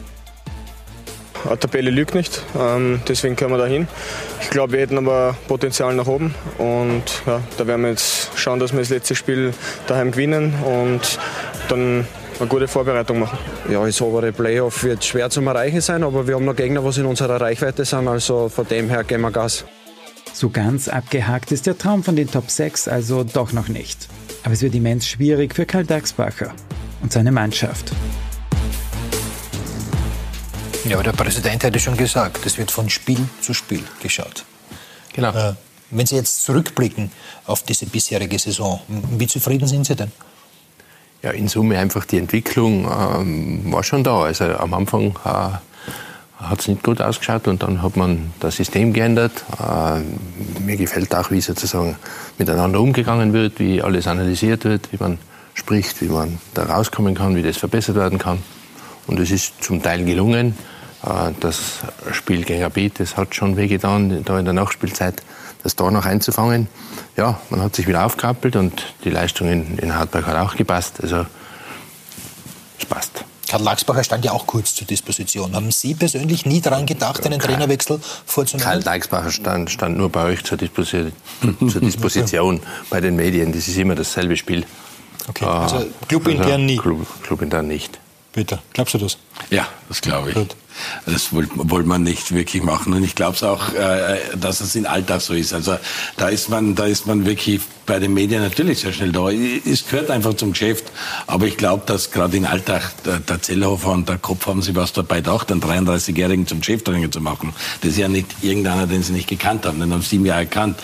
Die Tabelle lügt nicht, ähm, deswegen können wir da hin. Ich glaube, wir hätten aber Potenzial nach oben und ja, da werden wir jetzt schauen, dass wir das letzte Spiel daheim gewinnen und dann eine gute Vorbereitung machen. Ja, das obere Playoff wird schwer zum Erreichen sein, aber wir haben noch Gegner, was in unserer Reichweite sind. Also von dem her gehen wir Gas. So ganz abgehakt ist der Traum von den Top 6 also doch noch nicht. Aber es wird immens schwierig für Karl Dagsbacher und seine Mannschaft. Ja, aber der Präsident hatte schon gesagt, es wird von Spiel zu Spiel geschaut. Genau. Äh, wenn Sie jetzt zurückblicken auf diese bisherige Saison, wie zufrieden sind Sie denn? ja, in Summe einfach die Entwicklung ähm, war schon da. Also am Anfang äh, hat es nicht gut ausgeschaut und dann hat man das System geändert. Äh, mir gefällt auch, wie sozusagen miteinander umgegangen wird, wie alles analysiert wird, wie man spricht, wie man da rauskommen kann, wie das verbessert werden kann. Und es ist zum Teil gelungen. Äh, das Spiel gegen AB, das hat schon wehgetan, da in der Nachspielzeit das Tor noch einzufangen. Ja, man hat sich wieder aufgekappelt und die Leistung in, in Hartberg hat auch gepasst. Also es passt. Karl Laxbacher stand ja auch kurz zur Disposition. Haben Sie persönlich nie daran gedacht, einen Karl, Trainerwechsel vorzunehmen? Karl Laxbacher stand, stand nur bei euch zur Disposition, [laughs] zur Disposition bei den Medien. Das ist immer dasselbe Spiel. Okay, also clubintern also, nie? Club, clubintern nicht. Peter, glaubst du das? Ja, das glaube ich. Gut. Das wollte wollt man nicht wirklich machen. Und ich glaube es auch, äh, dass es in Alltag so ist. Also da ist man, da ist man wirklich bei den Medien natürlich sehr schnell da. Es gehört einfach zum Geschäft. Aber ich glaube, dass gerade in Alltag der, der Zellhofer und der Kopf haben sie was dabei gedacht, einen 33-Jährigen zum Cheftrainer zu machen. Das ist ja nicht irgendeiner, den sie nicht gekannt haben. Den haben sie ihm ja erkannt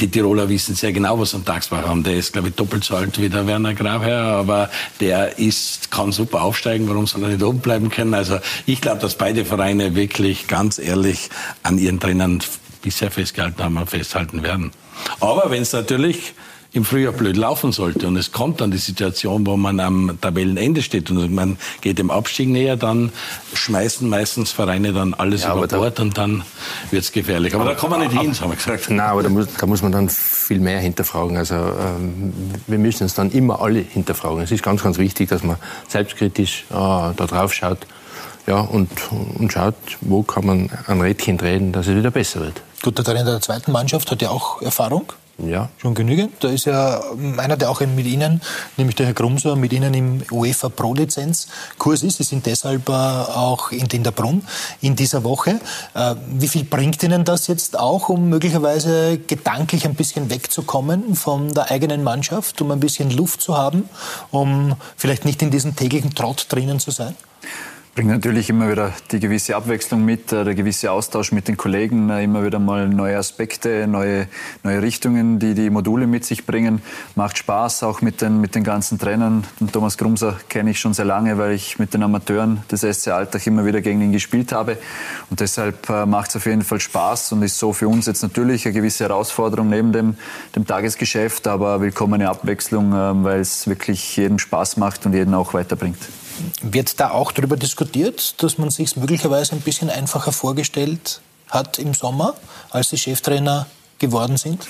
die Tiroler wissen sehr genau, was am Tagsbach haben. Der ist, glaube ich, doppelt so alt wie der Werner Grabherr, aber der ist, kann super aufsteigen. Warum soll er nicht oben bleiben können? Also ich glaube, dass beide Vereine wirklich ganz ehrlich an ihren Trainern bisher festgehalten haben und festhalten werden. Aber wenn es natürlich im Frühjahr blöd laufen sollte und es kommt dann die Situation, wo man am Tabellenende steht und man geht dem Abstieg näher, dann schmeißen meistens Vereine dann alles ja, über Bord und dann wird es gefährlich. Aber, aber, da kommen wir nicht hin, haben wir gesagt. Nein, aber da muss, da muss man dann viel mehr hinterfragen. Also ähm, wir müssen uns dann immer alle hinterfragen. Es ist ganz, ganz wichtig, dass man selbstkritisch äh, da drauf schaut ja, und, und schaut, wo kann man ein Rädchen drehen, dass es wieder besser wird. Gut, der Trainer der zweiten Mannschaft hat ja auch Erfahrung. Ja. Schon genügend. Da ist ja einer, der auch mit Ihnen, nämlich der Herr Grumser, mit Ihnen im UEFA Pro-Lizenz-Kurs ist. Sie sind deshalb äh, auch in Linderbrunn in dieser Woche. Äh, wie viel bringt Ihnen das jetzt auch, um möglicherweise gedanklich ein bisschen wegzukommen von der eigenen Mannschaft, um ein bisschen Luft zu haben, um vielleicht nicht in diesem täglichen Trott drinnen zu sein? Bringt natürlich immer wieder die gewisse Abwechslung mit, äh, der gewisse Austausch mit den Kollegen, äh, immer wieder mal neue Aspekte, neue, neue Richtungen, die die Module mit sich bringen. Macht Spaß, auch mit den, mit den ganzen Trainern. Den Thomas Grumser kenne ich schon sehr lange, weil ich mit den Amateuren des SC Alltag immer wieder gegen ihn gespielt habe. Und deshalb äh, macht es auf jeden Fall Spaß und ist so für uns jetzt natürlich eine gewisse Herausforderung neben dem, dem Tagesgeschäft, aber willkommene Abwechslung, weil es wirklich jedem Spaß macht und jeden auch weiterbringt. Wird da auch darüber diskutiert, dass man sich möglicherweise ein bisschen einfacher vorgestellt hat im Sommer, als die Cheftrainer geworden sind,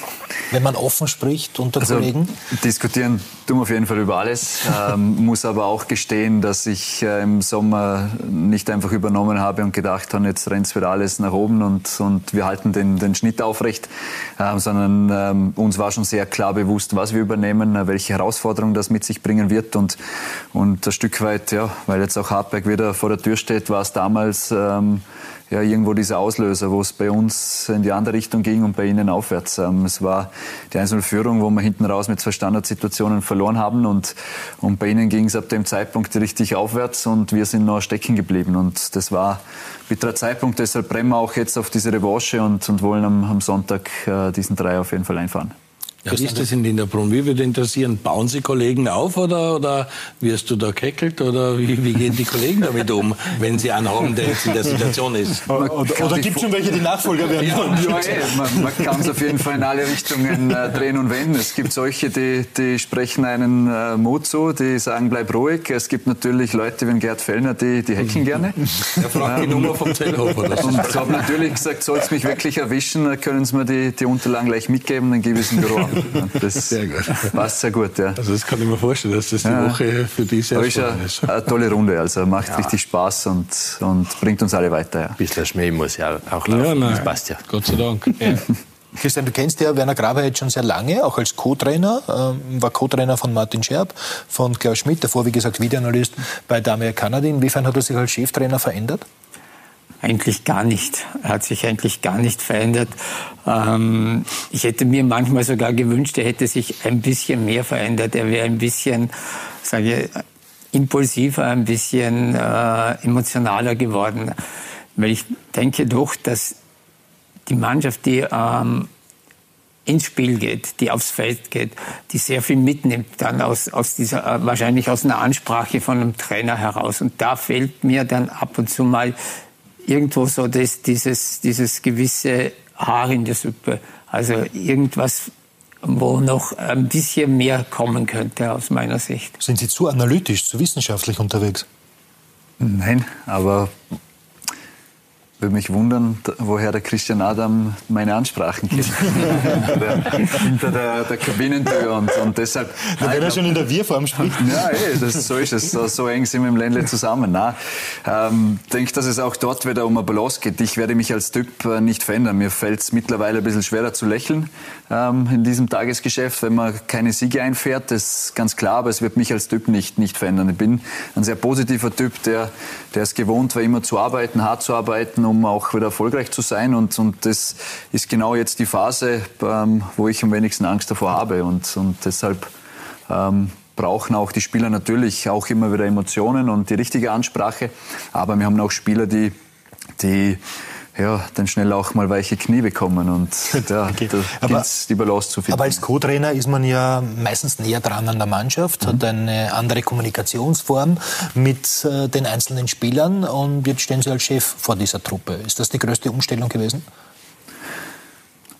wenn man offen spricht unter also, Kollegen? Diskutieren tun wir auf jeden Fall über alles. [laughs] ähm, muss aber auch gestehen, dass ich äh, im Sommer nicht einfach übernommen habe und gedacht habe, jetzt rennt wieder alles nach oben und, und wir halten den, den Schnitt aufrecht, ähm, sondern ähm, uns war schon sehr klar bewusst, was wir übernehmen, äh, welche Herausforderungen das mit sich bringen wird und, und ein Stück weit, ja, weil jetzt auch Hartberg wieder vor der Tür steht, war es damals ähm, ja irgendwo dieser Auslöser, wo es bei uns in die andere Richtung ging und bei ihnen aufwärts. Ähm, es war die 1-0-Führung, wo wir hinten raus mit zwei Standardsituationen verloren haben und, und bei ihnen ging es ab dem Zeitpunkt richtig aufwärts und wir sind noch stecken geblieben und das war ein bitterer Zeitpunkt, deshalb brennen wir auch jetzt auf diese Revanche und, und wollen am, am Sonntag äh, diesen drei auf jeden Fall einfahren. Ja, wie ist das in Dinderbrunn? Wie würde interessieren, bauen Sie Kollegen auf oder, oder wirst du da keckelt oder wie, wie gehen die Kollegen damit um, wenn sie einen haben, der jetzt in der Situation ist? [laughs] Oder, oder gibt es schon welche, die Nachfolger werden? Ja, ja, ey, man, man kann es auf jeden Fall in alle Richtungen äh, drehen und wenden. Es gibt solche, die, die sprechen einen äh, Mut zu, die sagen, bleib ruhig. Es gibt natürlich Leute wie Gerd Fellner, die, die hacken gerne. Er fragt die Nummer vom Zellhofer. Und ich habe natürlich gesagt, soll es mich wirklich erwischen, können Sie mir die, die Unterlagen gleich mitgeben, dann gebe ich es in Büro. [laughs] Das sehr gut. passt sehr gut, ja. Also das kann ich mir vorstellen, dass das die ja. Woche für dich sehr ist. Eine, eine tolle Runde, also macht ja. richtig Spaß und, und bringt uns alle weiter. Ja. Ein bisschen Schmäh muss ja auch laufen, ja, nein. das passt ja. Gott sei Dank. [laughs] Ja. Christian, du kennst ja Werner Graber jetzt schon sehr lange, auch als Co-Trainer, ähm, war Co-Trainer von Martin Scherb, von Klaus Schmidt, davor wie gesagt Videoanalyst bei Damir Kanadi. Inwiefern hat er sich als Cheftrainer verändert? Eigentlich gar nicht. Hat sich eigentlich gar nicht verändert. Ähm, ich hätte mir manchmal sogar gewünscht, er hätte sich ein bisschen mehr verändert. Er wäre ein bisschen, sage ich, impulsiver, ein bisschen äh, emotionaler geworden. Weil ich denke doch, dass die Mannschaft, die ähm, ins Spiel geht, die aufs Feld geht, die sehr viel mitnimmt dann aus, aus dieser, äh, wahrscheinlich aus einer Ansprache von einem Trainer heraus. Und da fehlt mir dann ab und zu mal irgendwo so das, dieses, dieses gewisse Haar in der Suppe. Also irgendwas, wo noch ein bisschen mehr kommen könnte aus meiner Sicht. Sind Sie zu analytisch, zu wissenschaftlich unterwegs? Nein, aber würde mich wundern, woher der Christian Adam meine Ansprachen kennt. [laughs] hinter der, der, der Kabinentür. Und, und deshalb. Na, wenn er schon in der Wir-Form spricht. Ja, ey, das, so ist es. So, so eng sind wir im Ländle zusammen. Ich ähm, denke, dass es auch dort wieder um eine Balance geht. Ich werde mich als Typ äh, nicht verändern. Mir fällt es mittlerweile ein bisschen schwerer zu lächeln ähm, in diesem Tagesgeschäft, wenn man keine Siege einfährt. Das ist ganz klar, aber es wird mich als Typ nicht, nicht verändern. Ich bin ein sehr positiver Typ, der, der es gewohnt war, immer zu arbeiten, hart zu arbeiten um auch wieder erfolgreich zu sein. Und, und das ist genau jetzt die Phase, ähm, wo ich am wenigsten Angst davor habe. Und, und deshalb ähm, brauchen auch die Spieler natürlich auch immer wieder Emotionen und die richtige Ansprache. Aber wir haben auch Spieler, die, die ja, dann schnell auch mal weiche Knie bekommen und [laughs] ja, okay. da aber, die Balance zu finden. Aber als Co-Trainer ist man ja meistens näher dran an der Mannschaft, mhm. hat eine andere Kommunikationsform mit äh, den einzelnen Spielern und jetzt stehen Sie als Chef vor dieser Truppe. Ist das die größte Umstellung gewesen?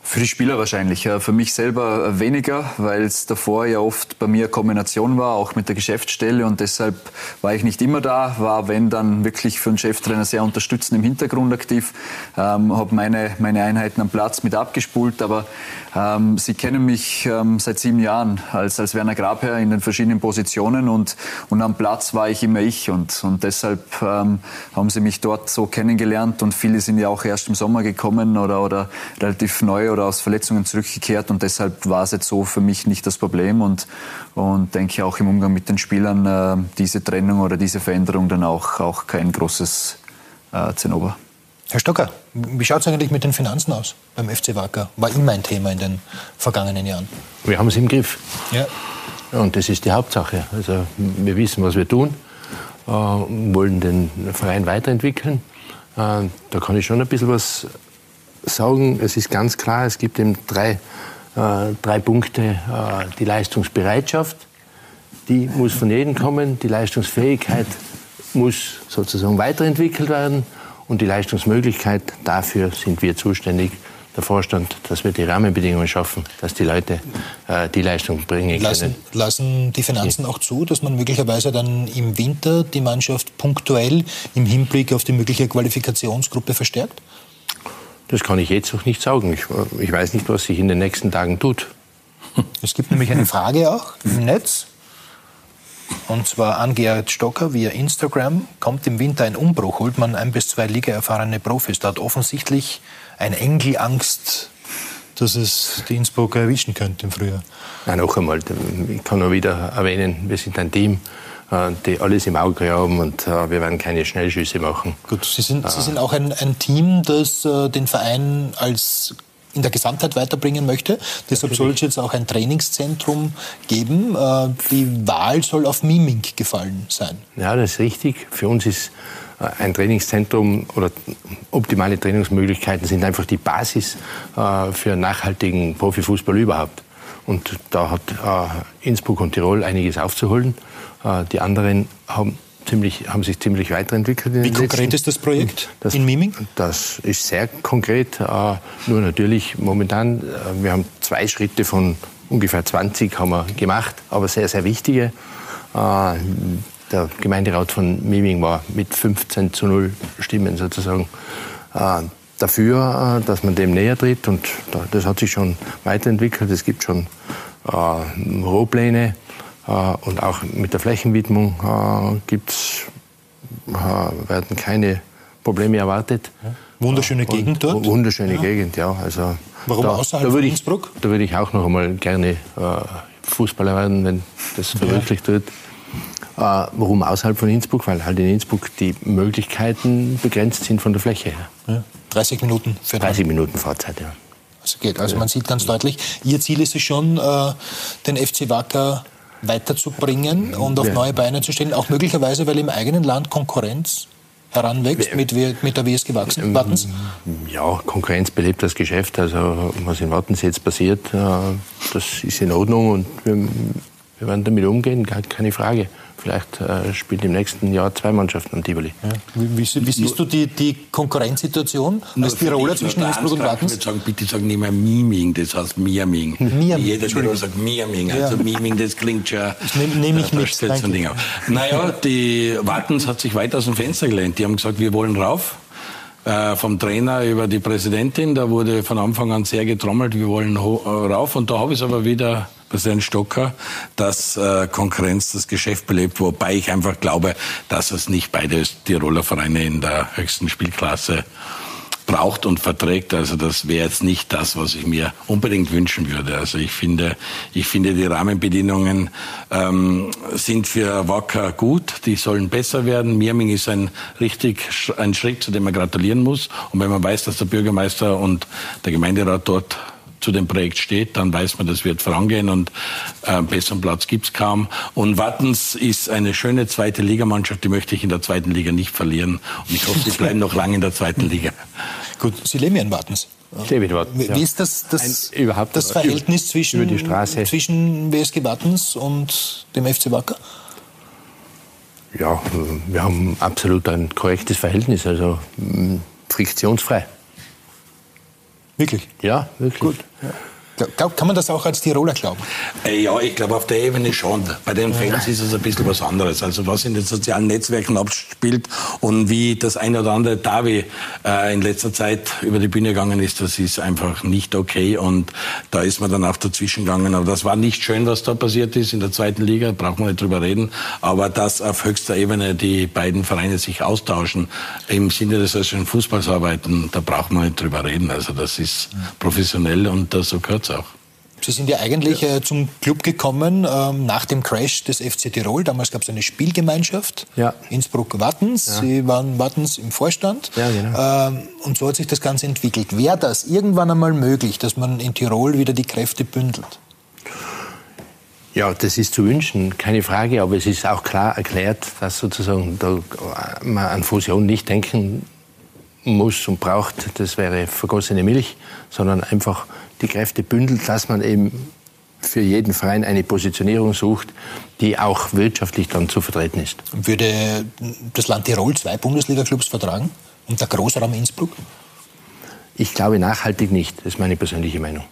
Für die Spieler wahrscheinlich. Für mich selber weniger, weil es davor ja oft bei mir Kombination war, auch mit der Geschäftsstelle. Und deshalb war ich nicht immer da, war wenn dann wirklich für einen Cheftrainer sehr unterstützend im Hintergrund aktiv, ähm, habe meine, meine Einheiten am Platz mit abgespult, aber ähm, Sie kennen mich ähm, seit sieben Jahren als, als Werner Grabherr in den verschiedenen Positionen. Und, und am Platz war ich immer ich. Und, und deshalb ähm, haben Sie mich dort so kennengelernt. Und viele sind ja auch erst im Sommer gekommen oder, oder relativ neu oder aus Verletzungen zurückgekehrt und deshalb war es jetzt so für mich nicht das Problem und, und denke auch im Umgang mit den Spielern äh, diese Trennung oder diese Veränderung dann auch, auch kein großes äh, Zinnober. Herr Stocker, wie schaut es eigentlich mit den Finanzen aus beim FC Wacker? War immer ein Thema in den vergangenen Jahren. Wir haben es im Griff. Ja. Und das ist die Hauptsache. Also wir wissen, was wir tun, äh, wollen den Verein weiterentwickeln. Äh, da kann ich schon ein bisschen was sagen, es ist ganz klar, es gibt eben drei, äh, drei Punkte. Äh, die Leistungsbereitschaft, die muss von jedem kommen. Die Leistungsfähigkeit muss sozusagen weiterentwickelt werden. Und die Leistungsmöglichkeit, dafür sind wir zuständig, der Vorstand, dass wir die Rahmenbedingungen schaffen, dass die Leute äh, die Leistung bringen lassen, können. Lassen die Finanzen auch zu, dass man möglicherweise dann im Winter die Mannschaft punktuell im Hinblick auf die mögliche Qualifikationsgruppe verstärkt? Das kann ich jetzt noch nicht sagen. Ich, ich weiß nicht, was sich in den nächsten Tagen tut. [laughs] Es gibt nämlich eine Frage auch im Netz. Und zwar an Gerhard Stocker via Instagram. Kommt im Winter ein Umbruch? Holt man ein bis zwei Liga-erfahrene Profis? Da hat offensichtlich ein Engel Angst, dass es die Innsbrucker erwischen könnte im Frühjahr. Nein, noch einmal. Ich kann nur wieder erwähnen, wir sind ein Team. Äh, die alles im Auge haben und äh, wir werden keine Schnellschüsse machen. Gut, Sie sind, Sie sind auch ein, ein Team, das äh, den Verein als in der Gesamtheit weiterbringen möchte. Deshalb soll es jetzt auch ein Trainingszentrum geben. Äh, die Wahl soll auf Miming gefallen sein. Ja, das ist richtig. Für uns ist äh, ein Trainingszentrum oder optimale Trainingsmöglichkeiten sind einfach die Basis äh, für nachhaltigen Profifußball überhaupt. Und da hat Innsbruck und Tirol einiges aufzuholen. Die anderen haben ziemlich, haben sich ziemlich weiterentwickelt. Wie konkret ist das Projekt das, in Miming? Das ist sehr konkret. Äh, nur natürlich momentan, äh, wir haben zwei Schritte von ungefähr 20 haben wir gemacht, aber sehr, sehr wichtige. Äh, der Gemeinderat von Miming war mit 15 zu 0 Stimmen sozusagen äh, dafür, äh, dass man dem näher tritt. Und das hat sich schon weiterentwickelt. Es gibt schon äh, Rohpläne äh, und auch mit der Flächenwidmung äh, gibt's, äh, werden keine Probleme erwartet. Wunderschöne Gegend dort. Wunderschöne ja. Gegend, ja. Also Warum da, außerhalb da von ich, Innsbruck? Da würde ich auch noch einmal gerne Fußballer werden, wenn das verwirklicht ja. wird. Äh, warum außerhalb von Innsbruck? Weil halt in Innsbruck die Möglichkeiten begrenzt sind von der Fläche her. Ja. 30 Minuten für 30 Minuten Fahrzeit, ja. Also geht. Also man sieht ganz deutlich, Ihr Ziel ist es schon, äh, den FC Wacker weiterzubringen und auf ja. neue Beine zu stellen, auch möglicherweise, weil im eigenen Land Konkurrenz heranwächst mit, mit der WSG ähm, Wattens? Ja, Konkurrenz belebt das Geschäft. Also was in Wattens jetzt passiert, äh, das ist in Ordnung und wir, wir werden damit umgehen, keine Frage. Vielleicht äh, spielt im nächsten Jahr zwei Mannschaften am Tivoli. Ja. Wie, wie, wie, siehst du die, die Konkurrenzsituation als Tiroler zwischen Innsbruck und Wattens? Ich würde sagen, bitte sag nicht mehr Miming, das heißt Miaming. Miaming. Jeder Tiroler sagt Miaming. Also ja. Miming, das klingt schon... Das nehme nehm ich mit. Auf. Naja, die Wattens hat sich weit aus dem Fenster gelehnt. Die haben gesagt, wir wollen rauf äh, vom Trainer über die Präsidentin. Da wurde von Anfang an sehr getrommelt, wir wollen rauf. Und da habe ich es aber wieder Präsident Stocker, dass äh, Konkurrenz das Geschäft belebt, wobei ich einfach glaube, dass es nicht beide Tiroler Vereine in der höchsten Spielklasse braucht und verträgt. Also das wäre jetzt nicht das, was ich mir unbedingt wünschen würde. Also ich finde, ich finde die Rahmenbedingungen ähm, sind für Wacker gut. Die sollen besser werden. Mirming ist ein richtig ein Schritt, zu dem man gratulieren muss. Und wenn man weiß, dass der Bürgermeister und der Gemeinderat dort zu dem Projekt steht, dann weiß man, das wird vorangehen und äh, besseren Platz gibt's kaum. Und Wattens ist eine schöne zweite Ligamannschaft, die möchte ich in der zweiten Liga nicht verlieren. Und ich hoffe, sie [laughs] bleiben noch lange in der zweiten Liga. Gut, Sie leben ja in Wattens. In Wattens. Wie, wie ist das, das, Ein, überhaupt das Verhältnis zwischen, zwischen WSG Wattens und dem FC Wacker? Ja, wir haben absolut ein korrektes Verhältnis, also mm, friktionsfrei. Wirklich? Ja, wirklich. Gut. Ja. Glaub, kann man das auch als Tiroler glauben? Äh, ja, ich glaube auf der Ebene schon. Bei den Fans ist es ein bisschen was anderes. Also was in den sozialen Netzwerken abspielt und wie das eine oder andere Davi äh, in letzter Zeit über die Bühne gegangen ist, das ist einfach nicht okay. Und da ist man dann auch dazwischen gegangen. Aber das war nicht schön, was da passiert ist in der zweiten Liga, braucht man nicht drüber reden. Aber dass auf höchster Ebene die beiden Vereine sich austauschen, im Sinne des österreichischen Fußballs arbeiten, da braucht man nicht drüber reden. Also das ist professionell und das so gehört auch. Sie sind ja eigentlich äh, zum Club gekommen ähm, nach dem Crash des FC Tirol. Damals gab es eine Spielgemeinschaft, ja. Innsbruck-Wattens. Ja. Sie waren Wattens im Vorstand. Ja, genau. ähm, und so hat sich das Ganze entwickelt. Wäre das irgendwann einmal möglich, dass man in Tirol wieder die Kräfte bündelt? Ja, das ist zu wünschen, keine Frage. Aber es ist auch klar erklärt, dass sozusagen da man an Fusion nicht denken muss und braucht, das wäre vergossene Milch, sondern einfach die Kräfte bündelt, dass man eben für jeden Verein eine Positionierung sucht, die auch wirtschaftlich dann zu vertreten ist. Würde das Land Tirol zwei Bundesliga-Clubs vertragen und der Großraum Innsbruck? Ich glaube nachhaltig nicht. Das ist meine persönliche Meinung.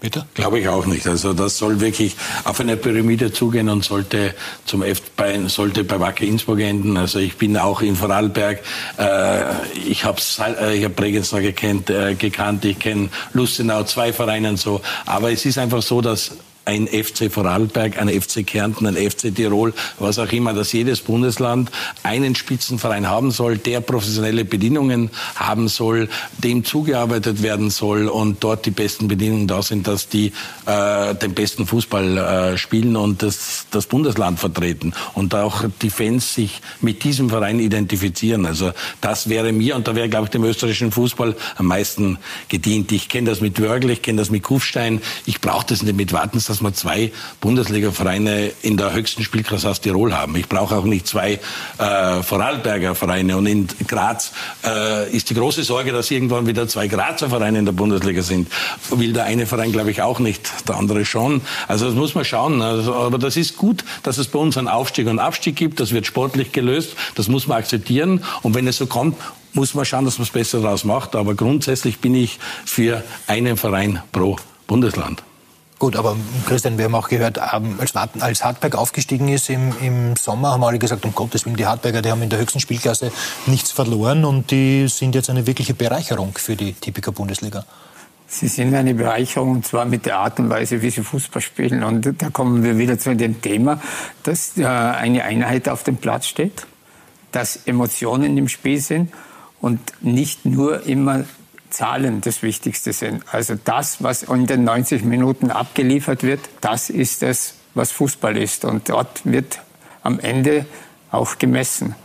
Bitte? Glaube ich auch nicht. Also das soll wirklich auf eine Pyramide zugehen und sollte zum F bei, sollte bei Wacker Innsbruck enden. Also ich bin auch in Vorarlberg. Äh, ich habe äh, ich hab Regensburg gekannt, äh, gekannt. Ich kenne Lustenau, zwei Vereine und so. Aber es ist einfach so, dass ein FC Vorarlberg, ein FC Kärnten, ein FC Tirol, was auch immer, dass jedes Bundesland einen Spitzenverein haben soll, der professionelle Bedingungen haben soll, dem zugearbeitet werden soll und dort die besten Bedingungen da sind, dass die äh, den besten Fußball äh, spielen und das, das Bundesland vertreten und auch die Fans sich mit diesem Verein identifizieren. Also das wäre mir und da wäre, glaube ich, dem österreichischen Fußball am meisten gedient. Ich kenne das mit Wörgl, ich kenne das mit Kufstein. Ich brauche das nicht mit Wartens, dass wir zwei Bundesliga-Vereine in der höchsten Spielklasse aus Tirol haben. Ich brauche auch nicht zwei äh, Vorarlberger Vereine. Und in Graz äh, ist die große Sorge, dass irgendwann wieder zwei Grazer Vereine in der Bundesliga sind. Will der eine Verein, glaube ich, auch nicht, der andere schon. Also das muss man schauen. Also, aber das ist gut, dass es bei uns einen Aufstieg und Abstieg gibt. Das wird sportlich gelöst. Das muss man akzeptieren. Und wenn es so kommt, muss man schauen, dass man es besser daraus macht. Aber grundsätzlich bin ich für einen Verein pro Bundesland. Gut, aber Christian, wir haben auch gehört, ähm, als, als Hartberg aufgestiegen ist im, im Sommer, haben alle gesagt, um Gottes Willen, die Hartberger, die haben in der höchsten Spielklasse nichts verloren und die sind jetzt eine wirkliche Bereicherung für die Tipiker Bundesliga. Sie sind eine Bereicherung und zwar mit der Art und Weise, wie sie Fußball spielen. Und da kommen wir wieder zu dem Thema, dass äh, eine Einheit auf dem Platz steht, dass Emotionen im Spiel sind und nicht nur immer Zahlen das Wichtigste sind. Also das, was in den 90 Minuten abgeliefert wird, das ist es, was Fußball ist. Und dort wird am Ende auch gemessen.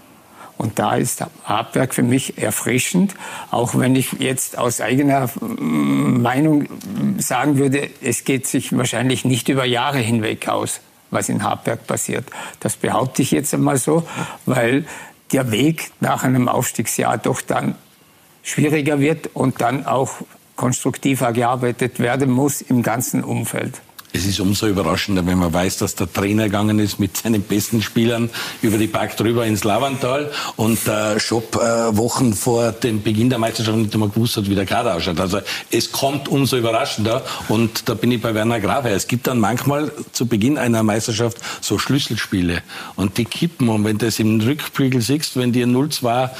Und da ist Habwerk für mich erfrischend, auch wenn ich jetzt aus eigener mm, Meinung sagen würde, es geht sich wahrscheinlich nicht über Jahre hinweg aus, was in Habwerk passiert. Das behaupte ich jetzt einmal so, weil der Weg nach einem Aufstiegsjahr doch dann schwieriger wird und dann auch konstruktiver gearbeitet werden muss im ganzen Umfeld. Es ist umso überraschender, wenn man weiß, dass der Trainer gegangen ist mit seinen besten Spielern über die Park drüber ins Lavantal und der Schopp äh, Wochen vor dem Beginn der Meisterschaft nicht einmal gewusst hat, wie der Kader ausschaut. Also es kommt umso überraschender und da bin ich bei Werner Grafe. Es gibt dann manchmal zu Beginn einer Meisterschaft so Schlüsselspiele und die kippen und wenn du das im Rückflügel siehst, wenn die 0-2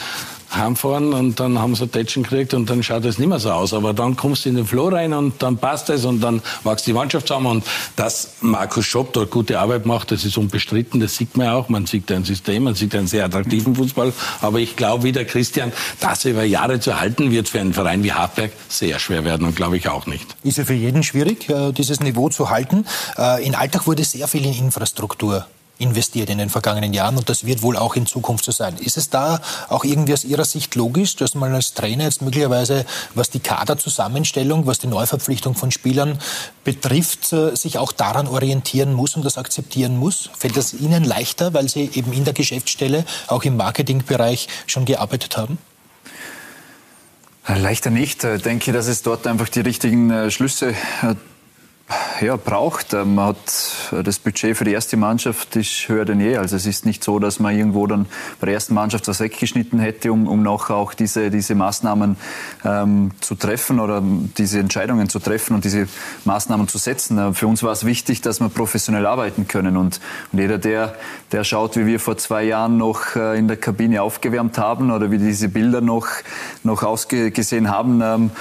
heimfahren und dann haben sie Tätschen gekriegt und dann schaut es nicht mehr so aus. Aber dann kommst du in den Flow rein und dann passt es und dann wächst die Mannschaft zusammen. Und dass Markus Schopp dort gute Arbeit macht, das ist unbestritten, das sieht man auch. Man sieht ein System, man sieht einen sehr attraktiven Fußball. Aber ich glaube, wie der Christian, das über Jahre zu halten, wird für einen Verein wie Hartberg sehr schwer werden und glaube ich auch nicht. Ist ja für jeden schwierig, äh, dieses Niveau zu halten. Äh, in Alltag wurde sehr viel in Infrastruktur investiert in den vergangenen Jahren und das wird wohl auch in Zukunft so sein. Ist es da auch irgendwie aus Ihrer Sicht logisch, dass man als Trainer jetzt möglicherweise, was die Kaderzusammenstellung, was die Neuverpflichtung von Spielern betrifft, äh, sich auch daran orientieren muss und das akzeptieren muss? Fällt das Ihnen leichter, weil Sie eben in der Geschäftsstelle, auch im Marketingbereich schon gearbeitet haben? Äh, leichter nicht. Ich denke, dass es dort einfach die richtigen äh, Schlüsse ja, braucht. Man ähm, hat äh, das Budget für die erste Mannschaft ist höher denn je. Also es ist nicht so, dass man irgendwo dann bei der ersten Mannschaft was weggeschnitten hätte, um, um nachher auch diese, diese Maßnahmen ähm, zu treffen oder diese Entscheidungen zu treffen und diese Maßnahmen zu setzen. Äh, für uns war es wichtig, dass wir professionell arbeiten können und, und jeder, der, der schaut, wie wir vor zwei Jahren noch äh, in der Kabine aufgewärmt haben oder wie diese Bilder noch, noch ausgesehen haben, ähm,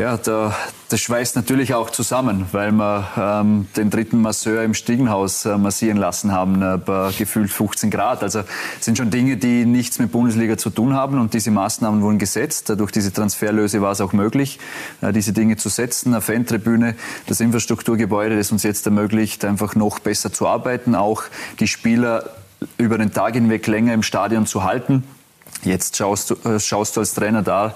ja, da, das schweißt natürlich auch zusammen, weil wir ähm, den dritten Masseur im Stiegenhaus äh, massieren lassen haben, äh, bei gefühlt 15 Grad. Also sind schon Dinge, die nichts mit Bundesliga zu tun haben und diese Maßnahmen wurden gesetzt. Durch diese Transferlöse war es auch möglich, äh, diese Dinge zu setzen. Eine Fantribüne, das Infrastrukturgebäude, das uns jetzt ermöglicht, einfach noch besser zu arbeiten, auch die Spieler über den Tag hinweg länger im Stadion zu halten. Jetzt schaust du, äh, schaust du als Trainer da,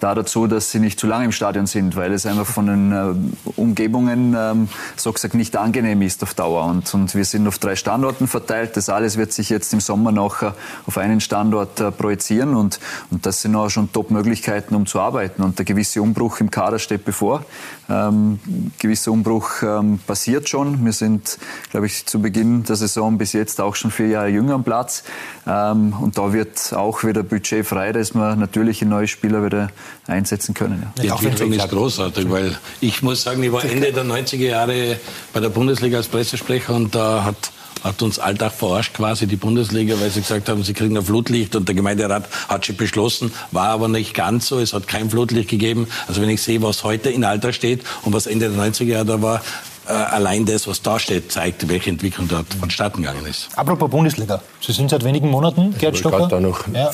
da dazu, dass sie nicht zu lange im Stadion sind, weil es einfach von den äh, Umgebungen, ähm, so gesagt, nicht angenehm ist auf Dauer. Und, und wir sind auf drei Standorten verteilt. Das alles wird sich jetzt im Sommer noch äh, auf einen Standort äh, projizieren und, und das sind auch schon Top-Möglichkeiten, um zu arbeiten. Und der gewisse Umbruch im Kader steht bevor. Ähm, gewisser Umbruch ähm, passiert schon. Wir sind, glaube ich, zu Beginn der Saison bis jetzt auch schon vier Jahre jünger am Platz. Ähm, und da wird auch wieder Budget frei, dass wir natürlich neue Spieler wieder einsetzen können. Ja. Die Entwicklung ist großartig, weil ich muss sagen, ich war Ende der 90er Jahre bei der Bundesliga als Pressesprecher und da hat hat uns Alltag verarscht quasi die Bundesliga, weil sie gesagt haben, sie kriegen ein Flutlicht und der Gemeinderat hat schon beschlossen, war aber nicht ganz so, es hat kein Flutlicht gegeben. Also wenn ich sehe, was heute in Alltag steht und was Ende der 90er Jahre da war, allein das, was da steht, zeigt, welche Entwicklung dort vonstatten gegangen ist. Apropos Bundesliga. Sie sind seit wenigen Monaten, Gerd Stocker. Da noch ja.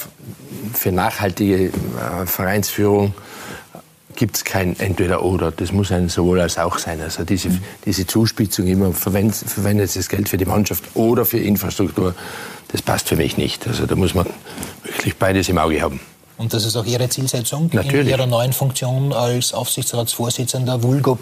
Für nachhaltige äh, Vereinsführung gibt es kein Entweder-Oder. Das muss ein sowohl als auch sein. Also diese, mhm. diese Zuspitzung immer, verwendet, verwendet das Geld für die Mannschaft oder für Infrastruktur, das passt für mich nicht. Also da muss man wirklich beides im Auge haben. Und das ist auch Ihre Zielsetzung Natürlich. in Ihrer neuen Funktion als Aufsichtsratsvorsitzender, Vulgo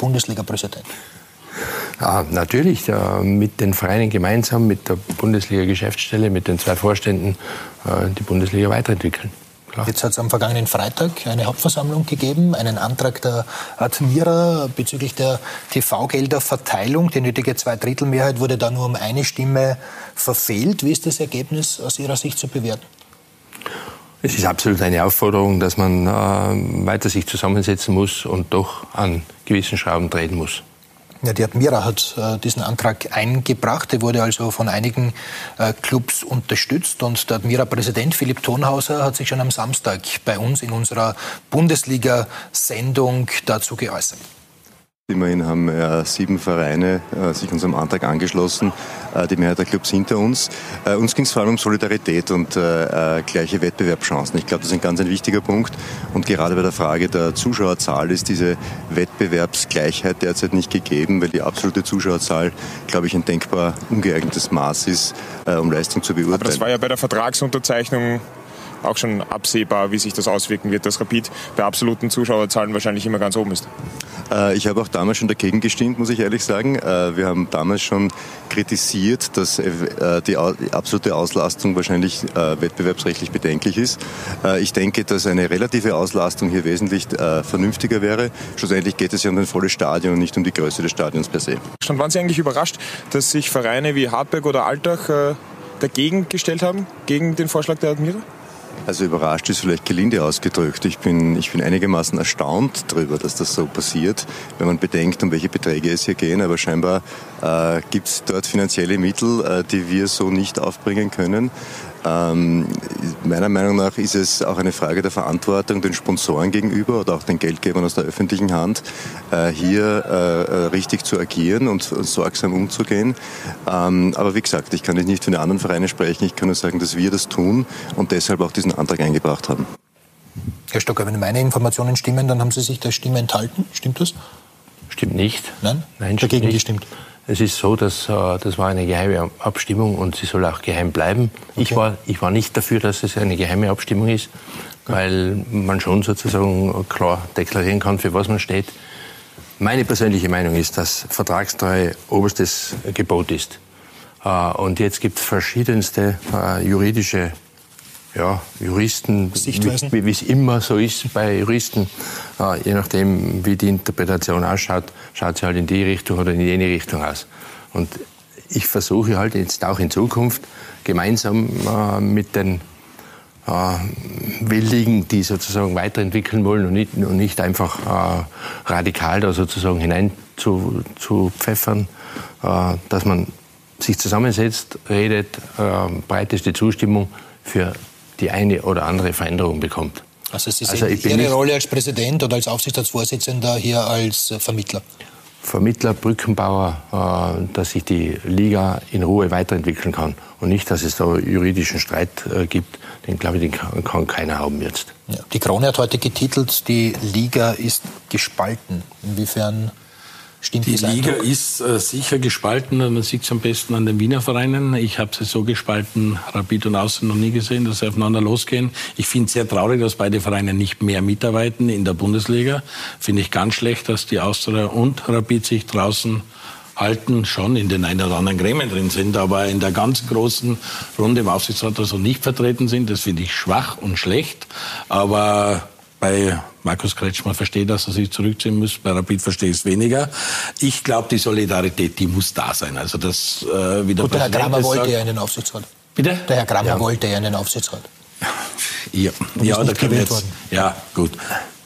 Ja, natürlich, mit den Vereinen gemeinsam, mit der Bundesliga-Geschäftsstelle, mit den zwei Vorständen äh, die Bundesliga weiterentwickeln. Klar. Jetzt hat es am vergangenen Freitag eine Hauptversammlung gegeben, einen Antrag der Admira bezüglich der TV-Gelderverteilung. Die nötige Zweidrittelmehrheit wurde da nur um eine Stimme verfehlt. Wie ist das Ergebnis aus Ihrer Sicht zu bewerten? Es ist absolut eine Aufforderung, dass man äh, weiter sich zusammensetzen muss und doch an gewissen Schrauben drehen muss. Ja, die Admira hat äh, diesen Antrag eingebracht. Der wurde also von einigen äh, Clubs unterstützt. Und der Admira-Präsident Philipp Tonhauser hat sich schon am Samstag bei uns in unserer Bundesliga-Sendung dazu geäußert. Immerhin haben äh, sieben Vereine äh, sich unserem Antrag angeschlossen, äh, die Mehrheit der Clubs hinter uns. Äh, uns ging es vor allem um Solidarität und äh, äh, gleiche Wettbewerbschancen. Ich glaube, das ist ein ganz ein wichtiger Punkt. Und gerade bei der Frage der Zuschauerzahl ist diese Wettbewerbsgleichheit derzeit nicht gegeben, weil die absolute Zuschauerzahl, glaube ich, ein denkbar ungeeignetes Maß ist, um Leistung zu beurteilen. Aber das war ja bei der Vertragsunterzeichnung auch schon absehbar, wie sich das auswirken wird, dass Rapid bei absoluten Zuschauerzahlen wahrscheinlich immer ganz oben ist. Äh, ich habe auch damals schon dagegen gestimmt, muss ich ehrlich sagen. Äh, wir haben damals schon kritisiert, dass äh, die absolute Auslastung wahrscheinlich wettbewerbsrechtlich bedenklich ist. Ich denke, dass eine relative Auslastung hier wesentlich vernünftiger wäre. Schlussendlich geht es ja um ein volles Stadion und nicht um die Größe des Stadions per se. Schon waren Sie eigentlich überrascht, dass sich Vereine wie Hartberg oder Altach dagegen gestellt haben, gegen den Vorschlag der Admira? Also überrascht ist vielleicht gelinde ausgedrückt. Ich bin, ich bin einigermaßen erstaunt darüber, dass das so passiert, wenn man bedenkt, um welche Beträge es hier gehen. Aber scheinbar äh, gibt es dort finanzielle Mittel, äh, die wir so nicht aufbringen können. Ähm, meiner Meinung nach ist es auch eine Frage der Verantwortung den Sponsoren gegenüber oder auch den Geldgebern aus der öffentlichen Hand, äh, hier äh, äh richtig zu agieren und, und sorgsam umzugehen. Ähm, aber wie gesagt, ich kann nicht für die anderen Vereine sprechen. Ich kann nur sagen, dass wir das tun und deshalb auch diesen Antrag eingebracht haben. Herr Stocker, wenn meine Informationen stimmen, dann haben Sie sich der Stimme enthalten. Stimmt das? Stimmt nicht. Nein? Nein, dagegen nicht. gestimmt. Es ist so, dass äh, das war eine geheime Abstimmung und sie soll auch geheim bleiben. Okay. Ich, war, ich war nicht dafür, dass es eine geheime Abstimmung ist, weil man schon sozusagen klar deklarieren kann, für was man steht. Meine persönliche Meinung ist, dass Vertragstreue oberstes Gebot ist. Äh, und jetzt gibt es verschiedenste äh, juridische ja, Juristen, wie es immer so ist bei Juristen, äh, je nachdem, wie die Interpretation ausschaut, schaut sie halt in die Richtung oder in jene Richtung aus. Und ich versuche halt jetzt auch in Zukunft gemeinsam äh, mit den äh, Willigen, die sozusagen weiterentwickeln wollen und nicht, und nicht einfach äh, radikal da sozusagen hinein zu, zu pfeffern, äh, dass man sich zusammensetzt, redet, äh, breiteste Zustimmung für die eine oder andere Veränderung bekommt. Also Sie sehen also Ihre Rolle als Präsident oder als Aufsichtsratsvorsitzender hier als äh, Vermittler? Vermittler, Brückenbauer, äh, dass sich die Liga in Ruhe weiterentwickeln kann und nicht, dass es da juridischen Streit äh, gibt. Den glaube ich, den kann, kann keiner haben jetzt. Ja. Die Krone hat heute getitelt, die Liga ist gespalten. Inwiefern Stimmt die Liga Eindruck? ist äh, sicher gespalten. Man sieht es am besten an den Wiener Vereinen. Ich habe sie so gespalten, Rapid und Außen noch nie gesehen, dass sie aufeinander losgehen. Ich finde es sehr traurig, dass beide Vereine nicht mehr mitarbeiten in der Bundesliga. Finde ich ganz schlecht, dass die Austria und Rapid sich draußen halten, schon in den ein oder anderen Gremien drin sind, aber in der ganz großen Runde im Aufsichtsrat also nicht vertreten sind. Das finde ich schwach und schlecht. Aber bei Markus Kretschmer versteht, dass er sich zurückziehen muss. Bei Rapid verstehe ich es weniger. Ich glaube, die Solidarität, die muss da sein. Also das, äh, wie der, Gut, der Herr Kramer wollte ja in den Aufsichtsrat. Bitte? Der Herr Kramer ja. wollte ja in den Aufsichtsrat. Ja, ja da können jetzt. Worden. Ja, gut.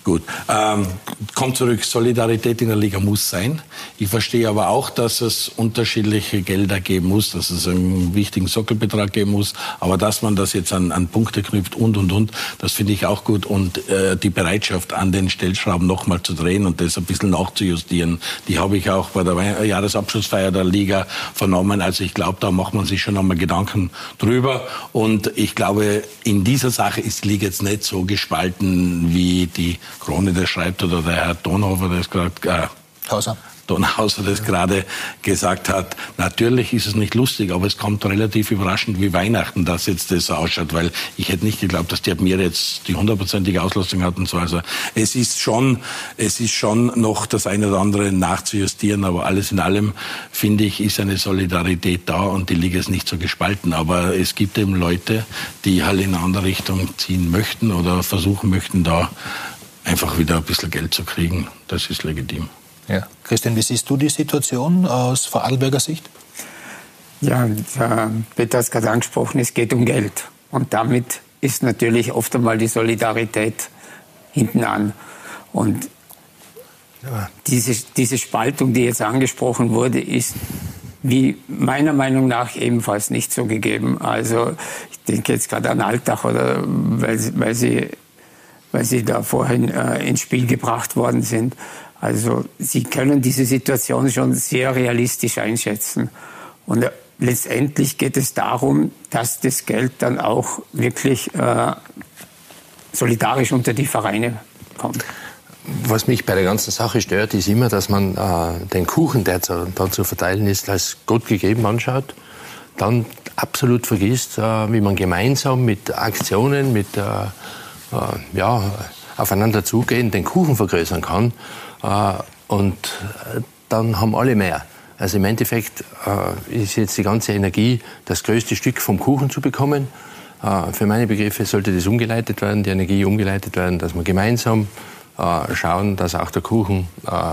Gut. Ähm, kommt zurück. Solidarität in der Liga muss sein. Ich verstehe aber auch, dass es unterschiedliche Gelder geben muss, dass es einen wichtigen Sockelbetrag geben muss. Aber dass man das jetzt an, an Punkte knüpft und, und, und, das finde ich auch gut. Und äh, die Bereitschaft, an den Stellschrauben nochmal zu drehen und das ein bisschen nachzujustieren, die habe ich auch bei der Jahresabschlussfeier der Liga vernommen. Also ich glaube, da macht man sich schon einmal Gedanken drüber. Und ich glaube, in dieser Sache ist die Liga jetzt nicht so gespalten, wie die Krone das schreibt oder der Herr Donhofer das gerade. Äh, Hauser. Donhauser das gerade gesagt hat. Natürlich ist es nicht lustig, aber es kommt relativ überraschend, wie Weihnachten das jetzt das ausschaut, weil ich hätte nicht geglaubt, dass die Admira jetzt die hundertprozentige Auslastung hat und so. Also es ist schon, es ist schon noch das eine oder andere nachzujustieren, aber alles in allem finde ich, ist eine Solidarität da und die Liga ist nicht so gespalten. Aber es gibt eben Leute, die halt in eine andere Richtung ziehen möchten oder versuchen möchten, da einfach wieder ein bisschen Geld zu kriegen. Das ist legitim. Ja. Christian, wie siehst du die Situation aus Vorarlberger Sicht? Ja, Peter hat es gerade angesprochen, es geht um Geld. Und damit ist natürlich oft einmal die Solidarität hinten an. Und diese, diese Spaltung, die jetzt angesprochen wurde, ist wie meiner Meinung nach ebenfalls nicht so gegeben. Also ich denke jetzt gerade an Alltag oder weil, weil, sie, weil sie da vorhin äh, ins Spiel gebracht worden sind. Also Sie können diese Situation schon sehr realistisch einschätzen. Und äh, letztendlich geht es darum, dass das Geld dann auch wirklich äh, solidarisch unter die Vereine kommt. Was mich bei der ganzen Sache stört, ist immer, dass man äh, den Kuchen, der zu, dann zu verteilen ist, als Gott gegeben anschaut, dann absolut vergisst, äh, wie man gemeinsam mit Aktionen, mit äh, ja, aufeinander zugehen, den Kuchen vergrößern kann. Äh, und äh, dann haben alle mehr. Also im Endeffekt äh, ist jetzt die ganze Energie, das größte Stück vom Kuchen zu bekommen. Für meine Begriffe sollte das umgeleitet werden, die Energie umgeleitet werden, dass wir gemeinsam schauen, dass auch der Kuchen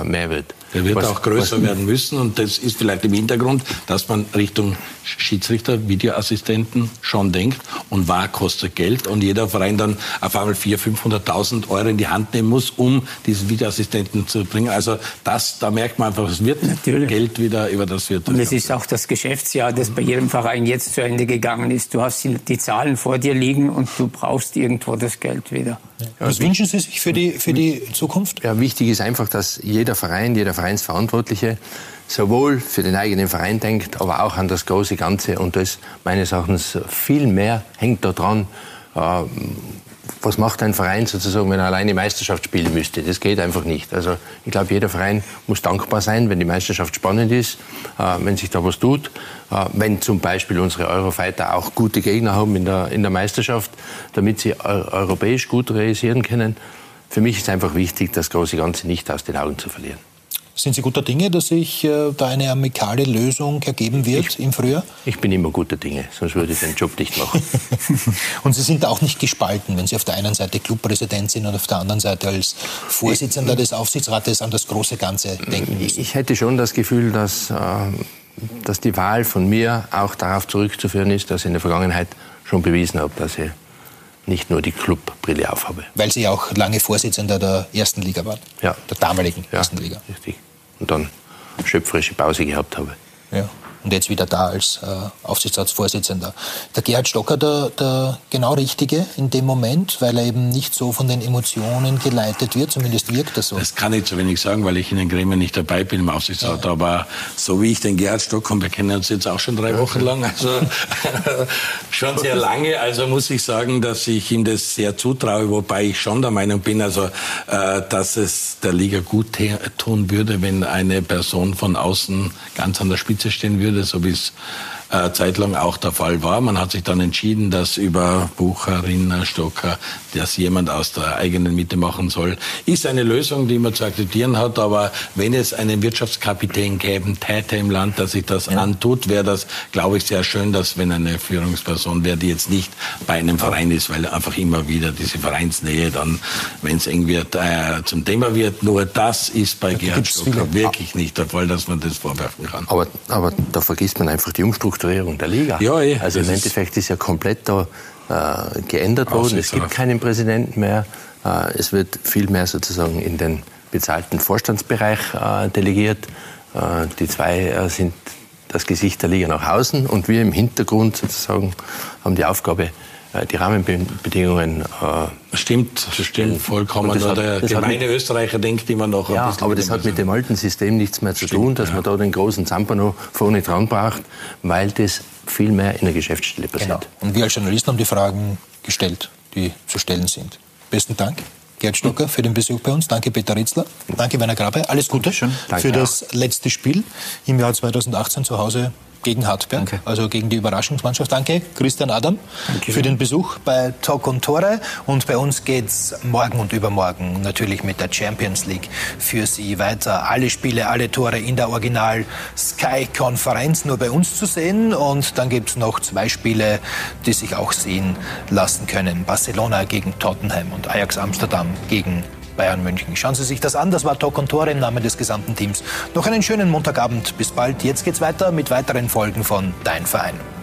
mehr wird. Der wird was, auch größer werden müssen und das ist vielleicht im Hintergrund, dass man Richtung Schiedsrichter, Videoassistenten schon denkt und wahr kostet Geld und jeder Verein dann auf einmal 400.000, 500.000 Euro in die Hand nehmen muss, um diesen Videoassistenten zu bringen. Also das, da merkt man einfach, es wird Natürlich. Geld wieder, über das wird. Und es ist auch das Geschäftsjahr, das bei jedem Verein jetzt zu Ende gegangen ist. Du hast die Zahlen vor dir liegen und du brauchst irgendwo das Geld wieder. Was wünschen Sie sich für die, für die Zukunft? Ja, wichtig ist einfach, dass jeder Verein, jeder Verein Vereinsverantwortliche sowohl für den eigenen Verein denkt, aber auch an das große Ganze. Und das meines Erachtens viel mehr hängt daran, äh, was macht ein Verein sozusagen, wenn er alleine Meisterschaft spielen müsste? Das geht einfach nicht. Also ich glaube, jeder Verein muss dankbar sein, wenn die Meisterschaft spannend ist, äh, wenn sich da was tut, äh, wenn zum Beispiel unsere Eurofighter auch gute Gegner haben in der, in der Meisterschaft, damit sie europäisch gut realisieren können. Für mich ist einfach wichtig, das große Ganze nicht aus den Augen zu verlieren. Sind Sie guter Dinge, dass sich äh, da eine amikale Lösung ergeben wird ich, im Frühjahr? Ich bin immer guter Dinge, sonst würde ich den Job nicht machen. [laughs] und Sie sind auch nicht gespalten, wenn Sie auf der einen Seite Clubpräsident sind und auf der anderen Seite als Vorsitzender ich, des Aufsichtsrates an das große Ganze denken müssen? Ich hätte schon das Gefühl, dass, äh, dass die Wahl von mir auch darauf zurückzuführen ist, dass ich in der Vergangenheit schon bewiesen habe, dass ich nicht nur die Clubbrille aufhabe. Weil Sie auch lange Vorsitzender der ersten Liga waren? Ja. Der damaligen ja, ersten Liga? Richtig und dann schöpferische Pause gehabt habe. Ja und jetzt wieder da als äh, Aufsichtsratsvorsitzender. Der Gerhard Stocker, der, der genau Richtige in dem Moment, weil er eben nicht so von den Emotionen geleitet wird, zumindest wirkt das so. Das kann ich zu wenig sagen, weil ich in den Gremien nicht dabei bin im Aufsichtsrat, ja. aber so wie ich den Gerhard Stocker, wir kennen uns jetzt auch schon drei Wochen lang, also [laughs] schon sehr lange, also muss ich sagen, dass ich ihm das sehr zutraue, wobei ich schon der Meinung bin, also äh, dass es der Liga gut tun würde, wenn eine Person von außen ganz an der Spitze stehen würde so wie es äh, zeitlang auch der Fall war. Man hat sich dann entschieden, dass über Bucher, Rinner, Stocker, das jemand aus der eigenen Mitte machen soll. Ist eine Lösung, die man zu akzeptieren hat, aber wenn es einen Wirtschaftskapitän gäbe, täte im Land, der sich das ja. antut, wäre das, glaube ich, sehr schön, dass wenn eine Führungsperson wäre, die jetzt nicht bei einem Verein ist, weil einfach immer wieder diese Vereinsnähe dann, wenn es eng wird, äh, zum Thema wird. Nur das ist bei Gerhard Stocker wirklich nicht der Fall, dass man das vorwerfen kann. Aber, aber da vergisst man einfach die Umstrukturierung der Liga. Ja, eh. Also im Endeffekt ist ja komplett da äh, geändert worden. Es gibt keinen Präsidenten mehr. Äh, es wird viel mehr sozusagen in den bezahlten Vorstandsbereich äh, delegiert. Äh, die zwei äh, sind das Gesicht der Liga nach außen und wir im Hintergrund sozusagen haben die Aufgabe, die Rahmenbedingungen äh, stimmt, das stimmt vollkommen. Nur der gemeine mit, Österreicher denkt immer noch ja, aber das hat mit dem alten System nichts mehr zu stimmt, tun, dass ja. man da den großen Zampano vorne dran braucht, weil das viel mehr in der Geschäftsstelle passiert. Genau. Und wir als Journalisten haben die Fragen gestellt, die zu stellen sind. Besten Dank. Gerd Stocker für den Besuch bei uns. Danke Peter Ritzler. Danke Werner Grabe. Alles Gute Schön. für das letzte Spiel im Jahr 2018 zu Hause gegen Hartberg, Danke. also gegen die Überraschungsmannschaft. Danke, Christian Adam, Danke. für den Besuch bei Talk und Tore. Und bei uns geht es morgen und übermorgen natürlich mit der Champions League für Sie weiter. Alle Spiele, alle Tore in der Original Sky-Konferenz nur bei uns zu sehen. Und dann gibt es noch zwei Spiele, die sich auch sehen lassen können. Barcelona gegen Tottenham und Ajax Amsterdam gegen Bayern München. Schauen Sie sich das an. Das war Talk und Tore im Namen des gesamten Teams. Noch einen schönen Montagabend. Bis bald. Jetzt geht's weiter mit weiteren Folgen von Dein Verein.